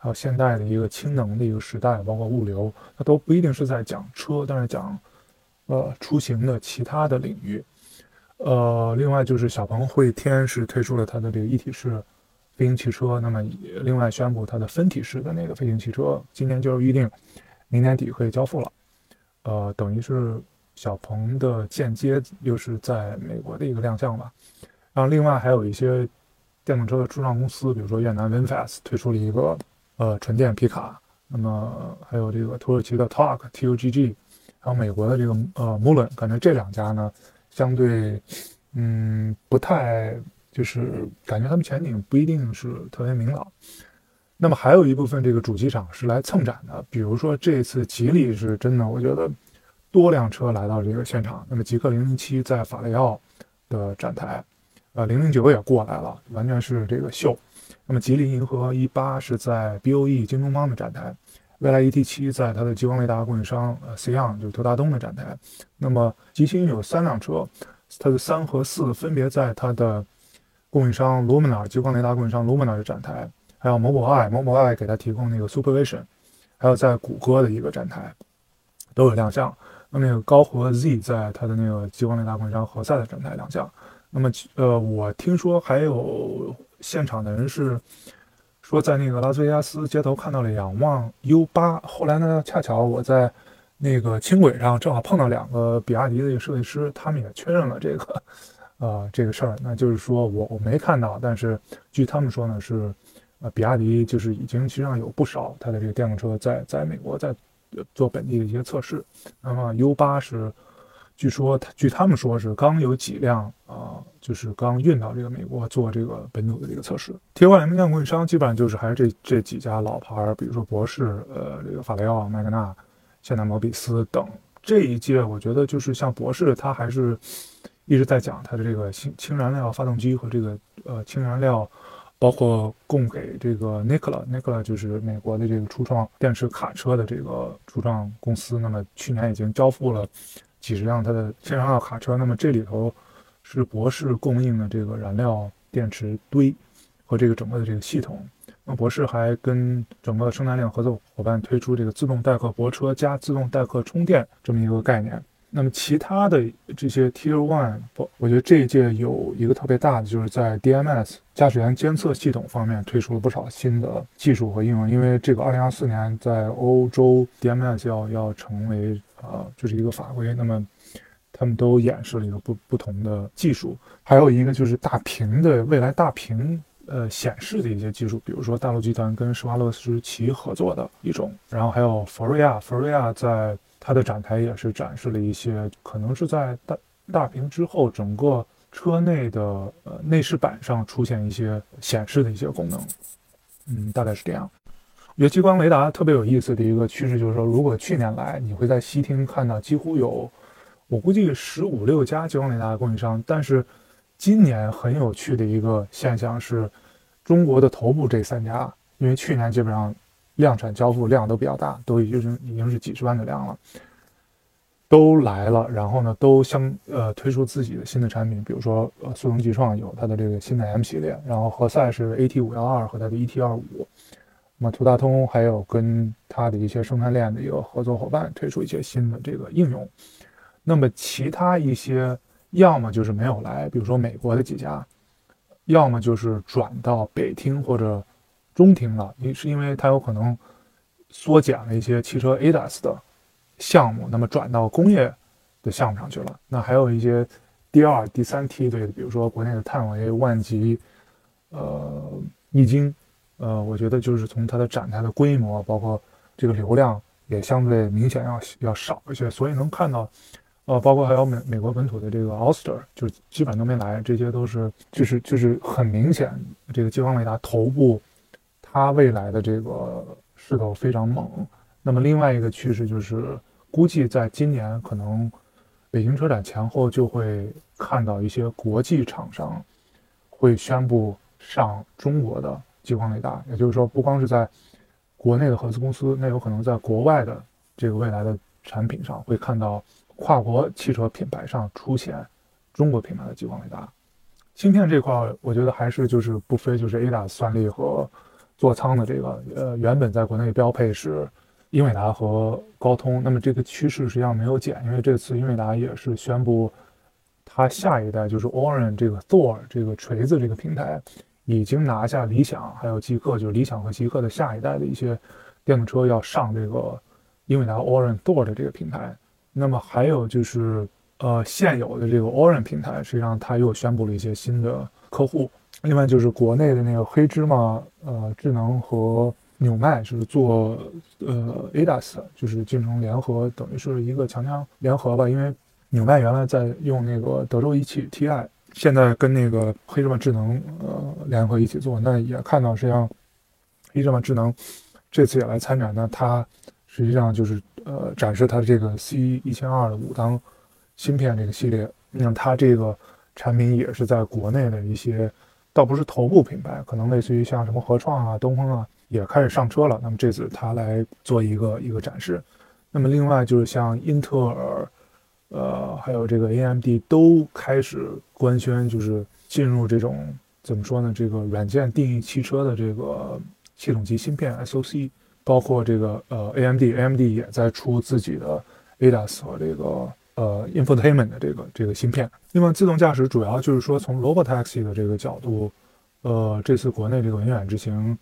还有现代的一个氢能的一个时代，包括物流，它都不一定是在讲车，但是讲，呃，出行的其他的领域，呃，另外就是小鹏汇天是推出了它的这个一体式。飞行汽车，那么另外宣布它的分体式的那个飞行汽车，今年就是预定明年底可以交付了。呃，等于是小鹏的间接又是在美国的一个亮相吧。然后另外还有一些电动车的初创公司，比如说越南 VinFast 推出了一个呃纯电皮卡，那么还有这个土耳其的 Talk TUGG，还有美国的这个呃 Mullen，感觉这两家呢相对嗯不太。就是感觉他们前景不一定是特别明朗。那么还有一部分这个主机厂是来蹭展的，比如说这次吉利是真的，我觉得多辆车来到这个现场。那么极氪零零七在法雷奥的展台，呃，零零九也过来了，完全是这个秀。那么吉利银河 E 八是在 BOE 京东方的展台，蔚来 ET 七在它的激光雷达供应商呃 c o n 就是特大东的展台。那么极星有三辆车，它的三和四分别在它的。供应商 Luminar 激光雷达供应商 Luminar 的展台，还有 Mobileye，Mobileye 给它提供那个 Supervision，还有在谷歌的一个展台都有亮相。那么那个高和 Z 在它的那个激光雷达供应商何塞的展台亮相。那么呃，我听说还有现场的人是说在那个拉斯维加斯街头看到了仰望 U8，后来呢，恰巧我在那个轻轨上正好碰到两个比亚迪的设计师，他们也确认了这个。呃，这个事儿，那就是说我我没看到，但是据他们说呢，是，呃，比亚迪就是已经实际上有不少它的这个电动车在在美国在做本地的一些测试。那么 U 八是据说据他们说是刚有几辆啊、就是刚运到这个美国做这个本土的这个测试。Tier One 零件供应商基本上就是还是这这几家老牌儿，比如说博士、呃这个法雷奥、麦格纳、现代摩比斯等。这一届我觉得就是像博士，他还是一直在讲它的这个氢氢燃料发动机和这个呃氢燃料。包括供给这个 Nikola，Nikola 就是美国的这个初创电池卡车的这个初创公司。那么去年已经交付了几十辆它的氢燃料卡车。那么这里头是博士供应的这个燃料电池堆和这个整个的这个系统。那博士还跟整个生产链合作伙伴推出这个自动代客泊车加自动代客充电这么一个概念。那么其他的这些 Tier One，我我觉得这一届有一个特别大的，就是在 DMS 驾驶员监测系统方面推出了不少新的技术和应用。因为这个2024年在欧洲 DMS 要要成为呃就是一个法规，那么他们都演示了一个不不同的技术。还有一个就是大屏的未来大屏呃显示的一些技术，比如说大陆集团跟施华洛世奇合作的一种，然后还有佛瑞亚，佛瑞亚在。它的展台也是展示了一些，可能是在大大屏之后，整个车内的呃内饰板上出现一些显示的一些功能，嗯，大概是这样。我觉得激光雷达特别有意思的一个趋势就是说，如果去年来你会在西厅看到几乎有，我估计十五六家激光雷达的供应商，但是今年很有趣的一个现象是，中国的头部这三家，因为去年基本上。量产交付量都比较大，都已经已经是几十万的量了，都来了。然后呢，都相呃推出自己的新的产品，比如说呃速腾极创有它的这个新的 M 系列，然后何塞是 AT 五幺二和它的 ET 二五。那么图大通还有跟它的一些生态链的一个合作伙伴推出一些新的这个应用。那么其他一些要么就是没有来，比如说美国的几家，要么就是转到北厅或者。中厅了，也是因为它有可能缩减了一些汽车 ADAS 的项目，那么转到工业的项目上去了。那还有一些第二、第三梯队的，比如说国内的探维、万极、呃易经，呃，我觉得就是从它的展台的规模，包括这个流量也相对明显要要少一些，所以能看到，呃，包括还有美美国本土的这个 Oster，就是基本都没来，这些都是就是就是很明显，这个激光雷达头部。它未来的这个势头非常猛，那么另外一个趋势就是，估计在今年可能北京车展前后就会看到一些国际厂商会宣布上中国的激光雷达，也就是说，不光是在国内的合资公司，那有可能在国外的这个未来的产品上会看到跨国汽车品牌上出现中国品牌的激光雷达。芯片这块，我觉得还是就是不非就是 ADA 算力和。座舱的这个呃，原本在国内标配是英伟达和高通，那么这个趋势实际上没有减，因为这次英伟达也是宣布，它下一代就是 Orin 这个 Thor 这个锤子这个平台，已经拿下理想还有极客，就是理想和极客的下一代的一些电动车要上这个英伟达 Orin Thor 的这个平台。那么还有就是呃现有的这个 Orange 平台，实际上它又宣布了一些新的客户。另外就是国内的那个黑芝麻呃智能和纽麦是做呃 ADAS，就是进程联合，等于是一个强强联合吧。因为纽麦原来在用那个德州仪器 TI，现在跟那个黑芝麻智能呃联合一起做，那也看到实际上黑芝麻智能这次也来参展，那它实际上就是呃展示它这个 C 一千二的五当芯片这个系列，那它这个产品也是在国内的一些。倒不是头部品牌，可能类似于像什么合创啊、东风啊，也开始上车了。那么这次它来做一个一个展示。那么另外就是像英特尔，呃，还有这个 AMD 都开始官宣，就是进入这种怎么说呢？这个软件定义汽车的这个系统级芯片 SOC，包括这个呃 AMD，AMD 也在出自己的 ADAS 和这个。呃，infotainment 的这个这个芯片。另外，自动驾驶主要就是说从 robotaxi 的这个角度，呃，这次国内这个文远之行，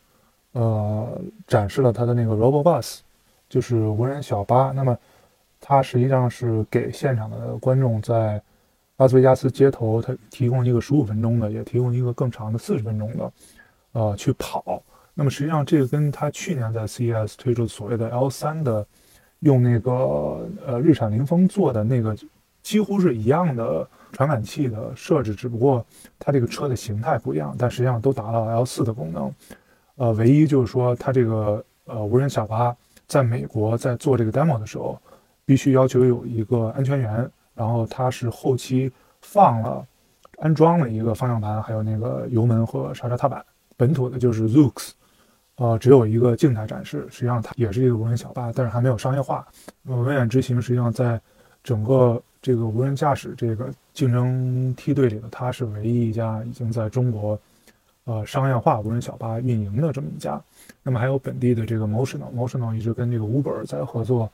呃，展示了它的那个 Robot Bus，就是无人小巴。那么，它实际上是给现场的观众在拉斯维加斯街头，它提供一个十五分钟的，也提供一个更长的四十分钟的，呃，去跑。那么实际上这个跟它去年在 CES 推出所谓的 L3 的。用那个呃日产凌风做的那个几乎是一样的传感器的设置，只不过它这个车的形态不一样，但实际上都达到 L 四的功能。呃，唯一就是说它这个呃无人小巴在美国在做这个 demo 的时候，必须要求有一个安全员，然后它是后期放了安装了一个方向盘，还有那个油门和刹车踏板。本土的就是 Zoox，呃，只有一个静态展示，实际上它也是一个无人小巴，但是还没有商业化。那么文远之行实际上在整个这个无人驾驶这个竞争梯队里呢，它是唯一一家已经在中国呃商业化无人小巴运营的这么一家。那么还有本地的这个 Motional，Motional 一直跟这个 Uber 在合作，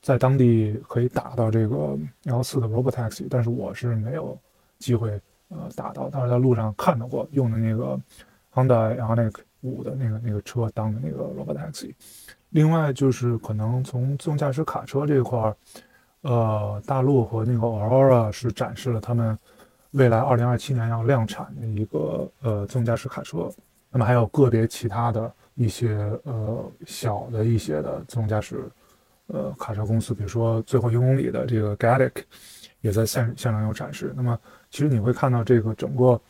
在当地可以打到这个 L 四的 Robotaxi，但是我是没有机会呃打到，但是在路上看到过用的那个。Honda Ioniq 五的那个那个车当的那个 Robotaxi，另外就是可能从自动驾驶卡车这块儿，呃，大陆和那个 Aurora 是展示了他们未来二零二七年要量产的一个呃自动驾驶卡车，那么还有个别其他的一些呃小的一些的自动驾驶呃卡车公司，比如说最后一公里的这个 Gatic 也在现现场有展示。那么其实你会看到这个整个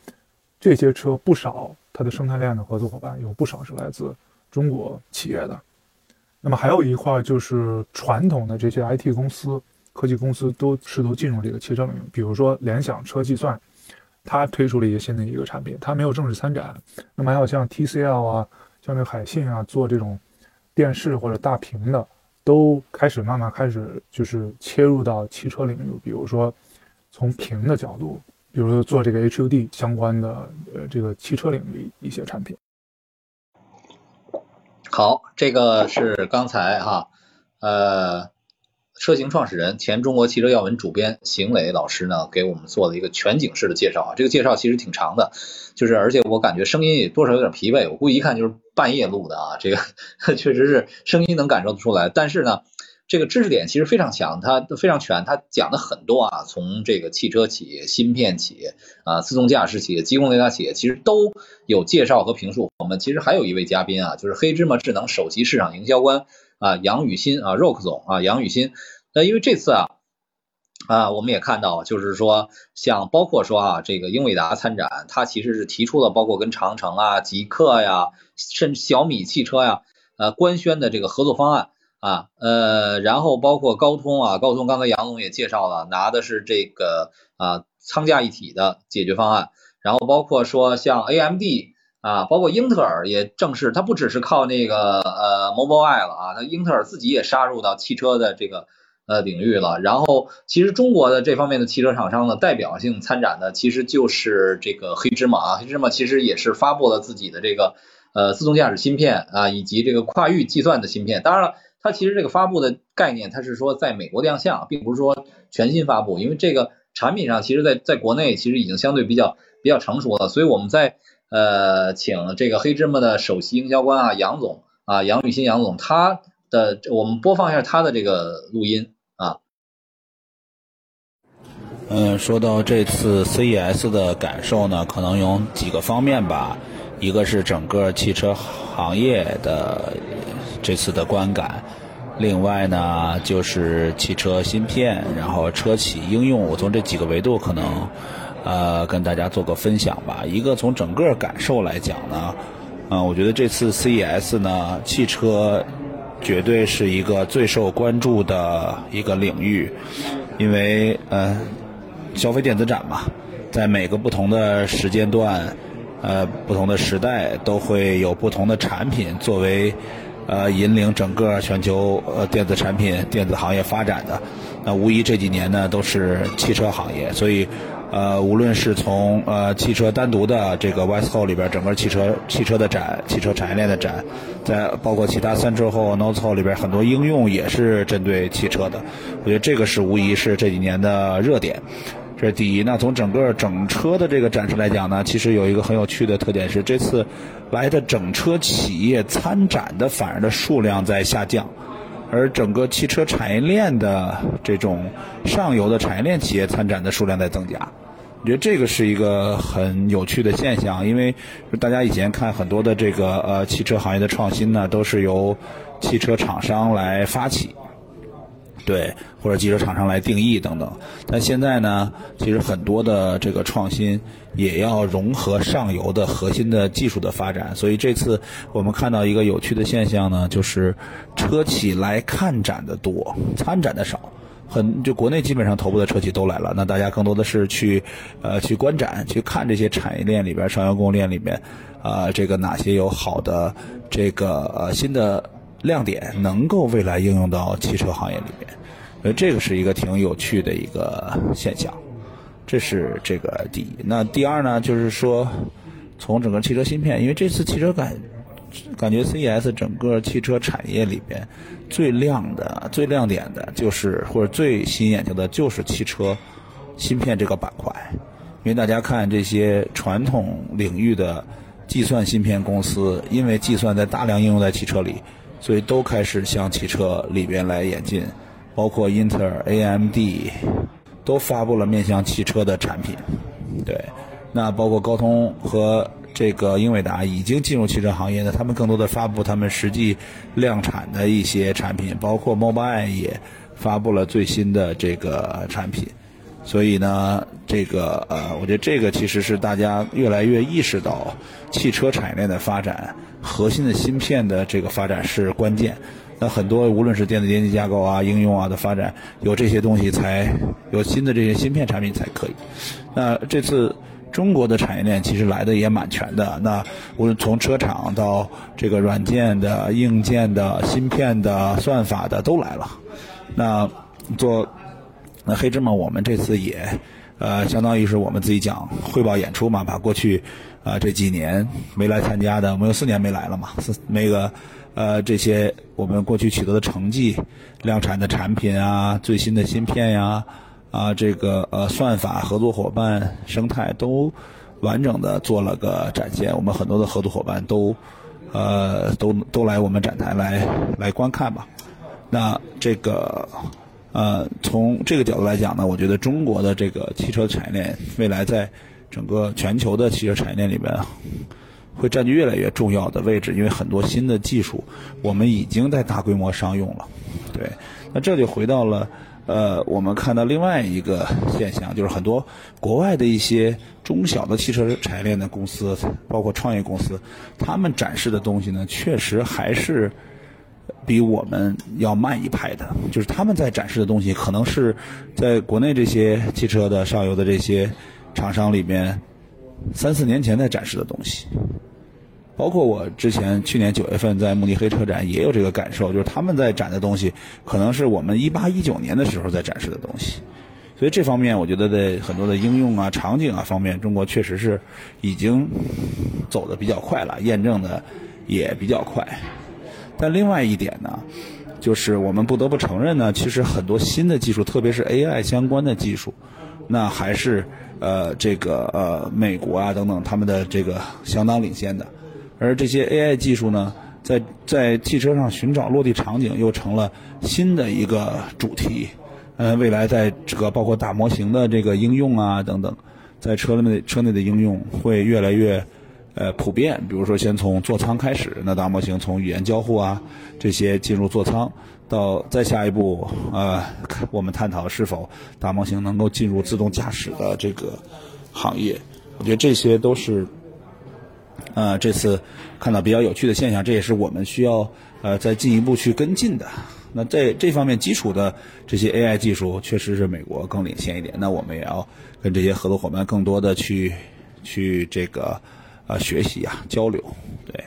这些车不少。它的生态链的合作伙伴有不少是来自中国企业的，那么还有一块就是传统的这些 IT 公司、科技公司都试图进入这个汽车领域，比如说联想车计算，它推出了一个新的一个产品，它没有正式参展。那么还有像 TCL 啊、像这个海信啊，做这种电视或者大屏的，都开始慢慢开始就是切入到汽车领域，比如说从屏的角度。比如做这个 HUD 相关的呃这个汽车领域一些产品。好，这个是刚才哈呃车型创始人、前中国汽车要闻主编邢磊老师呢给我们做了一个全景式的介绍啊，这个介绍其实挺长的，就是而且我感觉声音也多少有点疲惫，我估计一看就是半夜录的啊，这个 (laughs) 确实是声音能感受得出来，但是呢。这个知识点其实非常强，它非常全，它讲的很多啊，从这个汽车企业、芯片企业啊、自动驾驶企业、激光雷达企业，其实都有介绍和评述。我们其实还有一位嘉宾啊，就是黑芝麻智能首席市场营销官啊杨宇新啊，Rock 总啊，杨宇新。那因为这次啊啊，我们也看到，就是说像包括说啊，这个英伟达参展，它其实是提出了包括跟长城啊、极客呀，甚至小米汽车呀，呃，官宣的这个合作方案。啊，呃，然后包括高通啊，高通刚才杨总也介绍了，拿的是这个啊仓架一体的解决方案，然后包括说像 AMD 啊，包括英特尔也正式，它不只是靠那个呃 Mobileye 了啊，它英特尔自己也杀入到汽车的这个呃领域了。然后其实中国的这方面的汽车厂商呢，代表性参展的其实就是这个黑芝麻啊，黑芝麻其实也是发布了自己的这个呃自动驾驶芯片啊，以及这个跨域计算的芯片，当然了。它其实这个发布的概念，它是说在美国亮相，并不是说全新发布，因为这个产品上其实在在国内其实已经相对比较比较成熟了，所以我们在呃请这个黑芝麻的首席营销官啊杨总啊杨雨欣杨总，他的我们播放一下他的这个录音啊。嗯，说到这次 CES 的感受呢，可能有几个方面吧，一个是整个汽车行业的这次的观感。另外呢，就是汽车芯片，然后车企应用，我从这几个维度可能，呃，跟大家做个分享吧。一个从整个感受来讲呢，嗯，我觉得这次 CES 呢，汽车绝对是一个最受关注的一个领域，因为呃，消费电子展嘛，在每个不同的时间段，呃，不同的时代，都会有不同的产品作为。呃，引领整个全球呃电子产品、电子行业发展的，那无疑这几年呢都是汽车行业。所以，呃，无论是从呃汽车单独的这个 WESCO 里边整个汽车汽车的展、汽车产业链的展，在包括其他三车后 n o t e 后里边很多应用也是针对汽车的。我觉得这个是无疑是这几年的热点。这是第一。那从整个整车的这个展示来讲呢，其实有一个很有趣的特点是，这次来的整车企业参展的反而的数量在下降，而整个汽车产业链的这种上游的产业链企业参展的数量在增加。我觉得这个是一个很有趣的现象，因为大家以前看很多的这个呃汽车行业的创新呢，都是由汽车厂商来发起。对，或者汽车厂商来定义等等。但现在呢，其实很多的这个创新也要融合上游的核心的技术的发展。所以这次我们看到一个有趣的现象呢，就是车企来看展的多，参展的少。很就国内基本上头部的车企都来了，那大家更多的是去呃去观展，去看这些产业链里边、上游供应链里面，啊，这个哪些有好的这个呃新的亮点，能够未来应用到汽车行业里面。所以这个是一个挺有趣的一个现象，这是这个第一。那第二呢，就是说从整个汽车芯片，因为这次汽车感感觉 CES 整个汽车产业里边最亮的、最亮点的，就是或者最吸引眼球的，就是汽车芯片这个板块。因为大家看这些传统领域的计算芯片公司，因为计算在大量应用在汽车里，所以都开始向汽车里边来演进。包括英特尔、AMD 都发布了面向汽车的产品。对，那包括高通和这个英伟达已经进入汽车行业的，他们更多的发布他们实际量产的一些产品，包括 Mobile 也发布了最新的这个产品。所以呢，这个呃，我觉得这个其实是大家越来越意识到汽车产业链的发展，核心的芯片的这个发展是关键。那很多无论是电子电机架构啊、应用啊的发展，有这些东西才有新的这些芯片产品才可以。那这次中国的产业链其实来的也蛮全的。那无论从车厂到这个软件的、硬件的、芯片的、算法的都来了。那做那黑芝麻，我们这次也呃，相当于是我们自己讲汇报演出嘛，把过去啊这几年没来参加的，我们有四年没来了嘛，四那个。呃，这些我们过去取得的成绩、量产的产品啊、最新的芯片呀、啊这个呃算法、合作伙伴生态都完整的做了个展现。我们很多的合作伙伴都呃都都来我们展台来来观看吧。那这个呃从这个角度来讲呢，我觉得中国的这个汽车产业链未来在整个全球的汽车产业链里边。会占据越来越重要的位置，因为很多新的技术我们已经在大规模商用了。对，那这就回到了呃，我们看到另外一个现象，就是很多国外的一些中小的汽车产业链的公司，包括创业公司，他们展示的东西呢，确实还是比我们要慢一拍的。就是他们在展示的东西，可能是在国内这些汽车的上游的这些厂商里面三四年前在展示的东西。包括我之前去年九月份在慕尼黑车展也有这个感受，就是他们在展的东西，可能是我们一八一九年的时候在展示的东西，所以这方面我觉得在很多的应用啊、场景啊方面，中国确实是已经走的比较快了，验证的也比较快。但另外一点呢，就是我们不得不承认呢，其实很多新的技术，特别是 AI 相关的技术，那还是呃这个呃美国啊等等他们的这个相当领先的。而这些 AI 技术呢，在在汽车上寻找落地场景，又成了新的一个主题。呃，未来在这个包括大模型的这个应用啊等等，在车内车内的应用会越来越呃普遍。比如说，先从座舱开始，那大模型从语言交互啊这些进入座舱，到再下一步，呃，我们探讨是否大模型能够进入自动驾驶的这个行业。我觉得这些都是。呃，这次看到比较有趣的现象，这也是我们需要呃再进一步去跟进的。那在这方面基础的这些 AI 技术，确实是美国更领先一点。那我们也要跟这些合作伙伴更多的去去这个呃学习啊交流。对，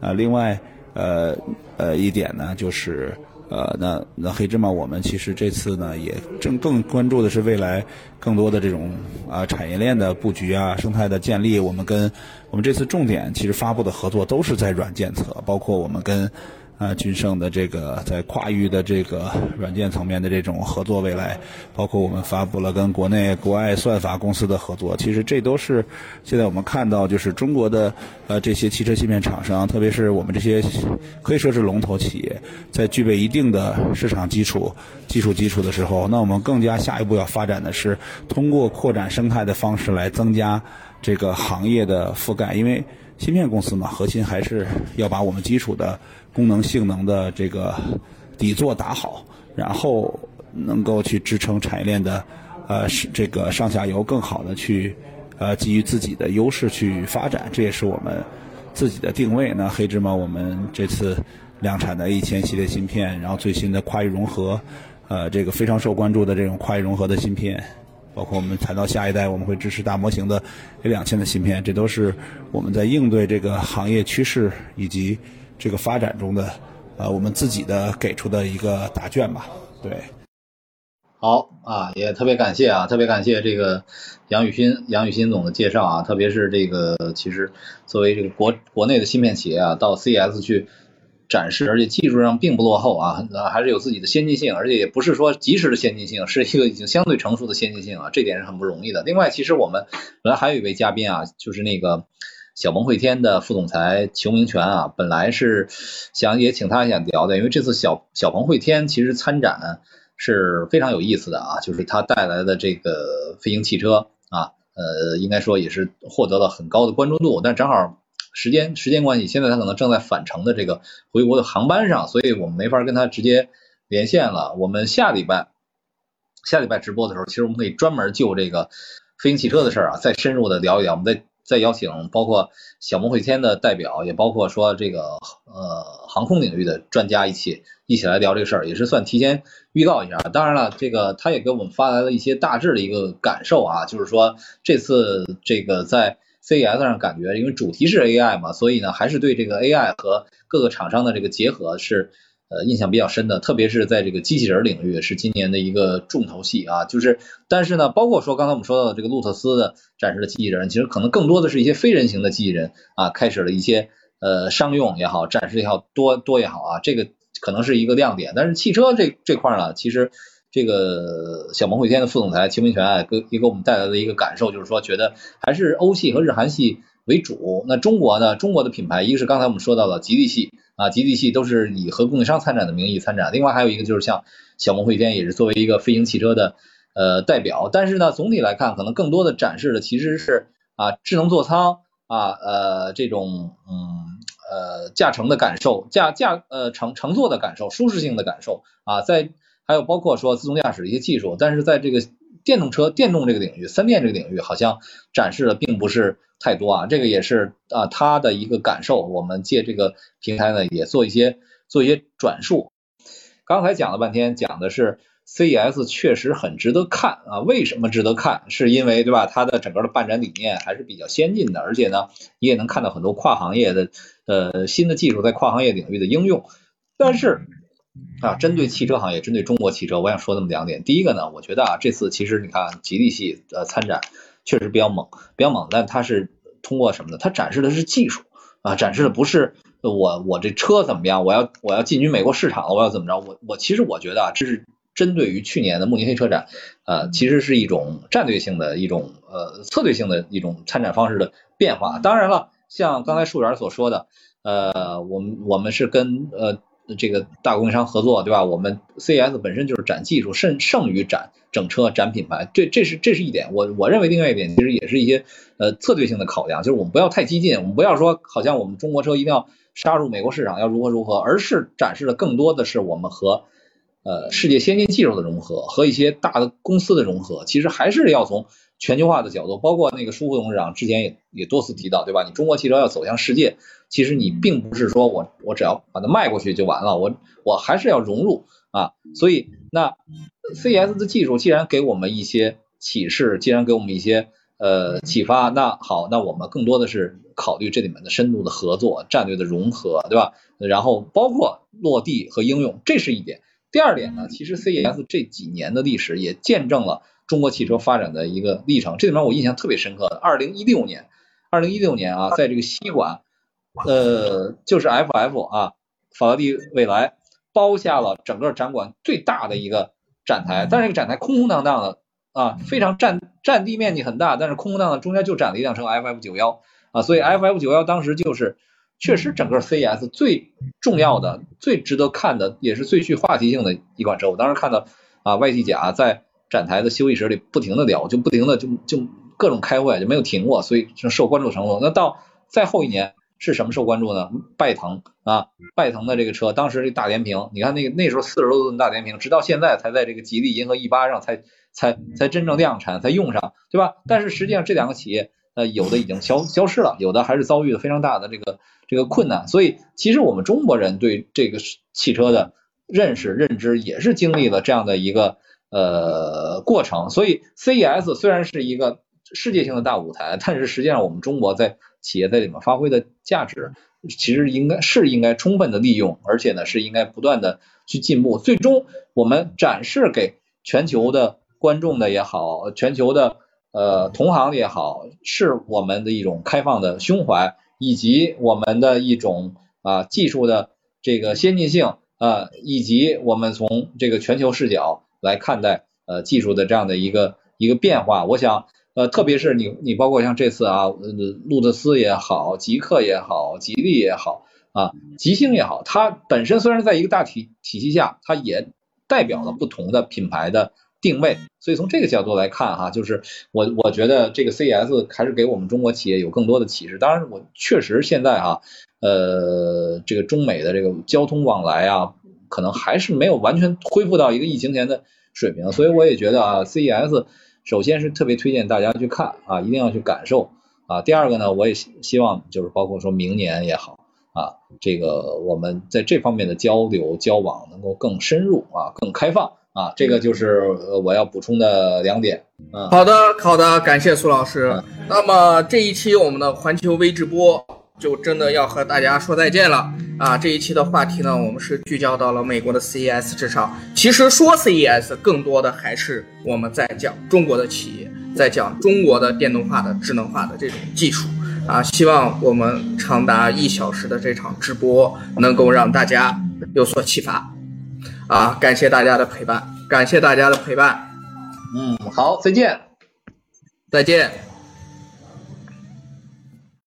啊，另外呃呃一点呢就是。呃，那那黑芝麻，我们其实这次呢也正更关注的是未来更多的这种啊产业链的布局啊，生态的建立。我们跟我们这次重点其实发布的合作都是在软件侧，包括我们跟。啊，君盛的这个在跨域的这个软件层面的这种合作，未来包括我们发布了跟国内国外算法公司的合作，其实这都是现在我们看到，就是中国的呃这些汽车芯片厂商，特别是我们这些可以说是龙头企业，在具备一定的市场基础、技术基础的时候，那我们更加下一步要发展的是通过扩展生态的方式来增加这个行业的覆盖，因为芯片公司嘛，核心还是要把我们基础的。功能性能的这个底座打好，然后能够去支撑产业链的呃是这个上下游更好的去呃基于自己的优势去发展，这也是我们自己的定位。那黑芝麻我们这次量产的 A 千系列芯片，然后最新的跨域融合，呃，这个非常受关注的这种跨域融合的芯片。包括我们谈到下一代，我们会支持大模型的 A 两千的芯片，这都是我们在应对这个行业趋势以及这个发展中的，呃，我们自己的给出的一个答卷吧。对，好啊，也特别感谢啊，特别感谢这个杨宇新杨宇新总的介绍啊，特别是这个其实作为这个国国内的芯片企业啊，到 C S 去。展示，而且技术上并不落后啊，还是有自己的先进性，而且也不是说及时的先进性，是一个已经相对成熟的先进性啊，这点是很不容易的。另外，其实我们本来还有一位嘉宾啊，就是那个小鹏汇天的副总裁裘明全啊，本来是想也请他想聊的，因为这次小小鹏汇天其实参展是非常有意思的啊，就是他带来的这个飞行汽车啊，呃，应该说也是获得了很高的关注度，但正好。时间时间关系，现在他可能正在返程的这个回国的航班上，所以我们没法跟他直接连线了。我们下礼拜下礼拜直播的时候，其实我们可以专门就这个飞行汽车的事儿啊，再深入的聊一聊。我们再再邀请包括小鹏汇天的代表，也包括说这个呃航空领域的专家一起一起来聊这个事儿，也是算提前预告一下。当然了，这个他也给我们发来了一些大致的一个感受啊，就是说这次这个在。CES 上感觉，因为主题是 AI 嘛，所以呢，还是对这个 AI 和各个厂商的这个结合是呃印象比较深的，特别是在这个机器人领域是今年的一个重头戏啊。就是，但是呢，包括说刚才我们说到的这个路特斯的展示的机器人，其实可能更多的是一些非人形的机器人啊，开始了一些呃商用也好，展示也好多多也好啊，这个可能是一个亮点。但是汽车这这块呢，其实。这个小鹏汇天的副总裁秦明全给也给我们带来的一个感受，就是说觉得还是欧系和日韩系为主。那中国呢？中国的品牌，一个是刚才我们说到的吉利系啊，吉利系都是以和供应商参展的名义参展。另外还有一个就是像小鹏汇天，也是作为一个飞行汽车的呃代表。但是呢，总体来看，可能更多的展示的其实是啊智能座舱啊呃这种嗯呃驾乘的感受，驾驾呃乘乘坐的感受，舒适性的感受啊在。还有包括说自动驾驶的一些技术，但是在这个电动车、电动这个领域、三电这个领域，好像展示的并不是太多啊。这个也是啊他的一个感受。我们借这个平台呢，也做一些做一些转述。刚才讲了半天，讲的是 CES 确实很值得看啊。为什么值得看？是因为对吧？它的整个的办展理念还是比较先进的，而且呢，你也能看到很多跨行业的呃新的技术在跨行业领域的应用。但是啊，针对汽车行业，针对中国汽车，我想说那么两点。第一个呢，我觉得啊，这次其实你看吉利系呃参展确实比较猛，比较猛，但它是通过什么呢？它展示的是技术啊，展示的不是我我这车怎么样，我要我要进军美国市场了，我要怎么着？我我其实我觉得啊，这是针对于去年的慕尼黑车展，呃，其实是一种战略性的一种呃策略性的一种参展方式的变化。当然了，像刚才树源所说的，呃，我们我们是跟呃。这个大供应商合作，对吧？我们 CES 本身就是展技术，甚胜于展整车、展品牌，这这是这是一点。我我认为另外一点其实也是一些呃策略性的考量，就是我们不要太激进，我们不要说好像我们中国车一定要杀入美国市场，要如何如何，而是展示的更多的是我们和呃世界先进技术的融合，和一些大的公司的融合。其实还是要从全球化的角度，包括那个舒副董事长之前也也多次提到，对吧？你中国汽车要走向世界。其实你并不是说我我只要把它卖过去就完了，我我还是要融入啊。所以那 CES 的技术既然给我们一些启示，既然给我们一些呃启发，那好，那我们更多的是考虑这里面的深度的合作、战略的融合，对吧？然后包括落地和应用，这是一点。第二点呢，其实 CES 这几年的历史也见证了中国汽车发展的一个历程。这里面我印象特别深刻的，二零一六年，二零一六年啊，在这个西馆。呃，就是 FF 啊，法拉第未来包下了整个展馆最大的一个展台，但是这个展台空空荡荡的啊，非常占占地面积很大，但是空空荡荡，中间就展了一辆车 FF 九幺啊，所以 FF 九幺当时就是确实整个 CES 最重要的、最值得看的，也是最具话题性的一款车。我当时看到啊，外 T 甲在展台的休息室里不停的聊，就不停的就就各种开会，就没有停过，所以受关注程度。那到再后一年。是什么受关注呢？拜腾啊，拜腾的这个车，当时这大连屏，你看那个那时候四十多吨大连屏，直到现在才在这个吉利银河 E 八上才才才真正量产，才用上，对吧？但是实际上这两个企业，呃，有的已经消消失了，有的还是遭遇了非常大的这个这个困难。所以其实我们中国人对这个汽车的认识认知也是经历了这样的一个呃过程。所以 CES 虽然是一个世界性的大舞台，但是实际上我们中国在企业在里面发挥的价值，其实应该是应该充分的利用，而且呢是应该不断的去进步，最终我们展示给全球的观众的也好，全球的呃同行也好，是我们的一种开放的胸怀，以及我们的一种啊技术的这个先进性啊，以及我们从这个全球视角来看待呃技术的这样的一个一个变化，我想。呃，特别是你，你包括像这次啊，路特斯也好，极客也好，吉利也好，啊，吉星也好，它本身虽然在一个大体体系下，它也代表了不同的品牌的定位。所以从这个角度来看，哈，就是我我觉得这个 CES 还是给我们中国企业有更多的启示。当然，我确实现在哈，呃，这个中美的这个交通往来啊，可能还是没有完全恢复到一个疫情前的水平。所以我也觉得啊，CES。首先是特别推荐大家去看啊，一定要去感受啊。第二个呢，我也希望就是包括说明年也好啊，这个我们在这方面的交流交往能够更深入啊，更开放啊。这个就是我要补充的两点。嗯，好的，好的，感谢苏老师。那么这一期我们的环球微直播。就真的要和大家说再见了啊！这一期的话题呢，我们是聚焦到了美国的 CES 之上。其实说 CES，更多的还是我们在讲中国的企业，在讲中国的电动化的、智能化的这种技术啊。希望我们长达一小时的这场直播能够让大家有所启发啊！感谢大家的陪伴，感谢大家的陪伴。嗯，好，再见，再见。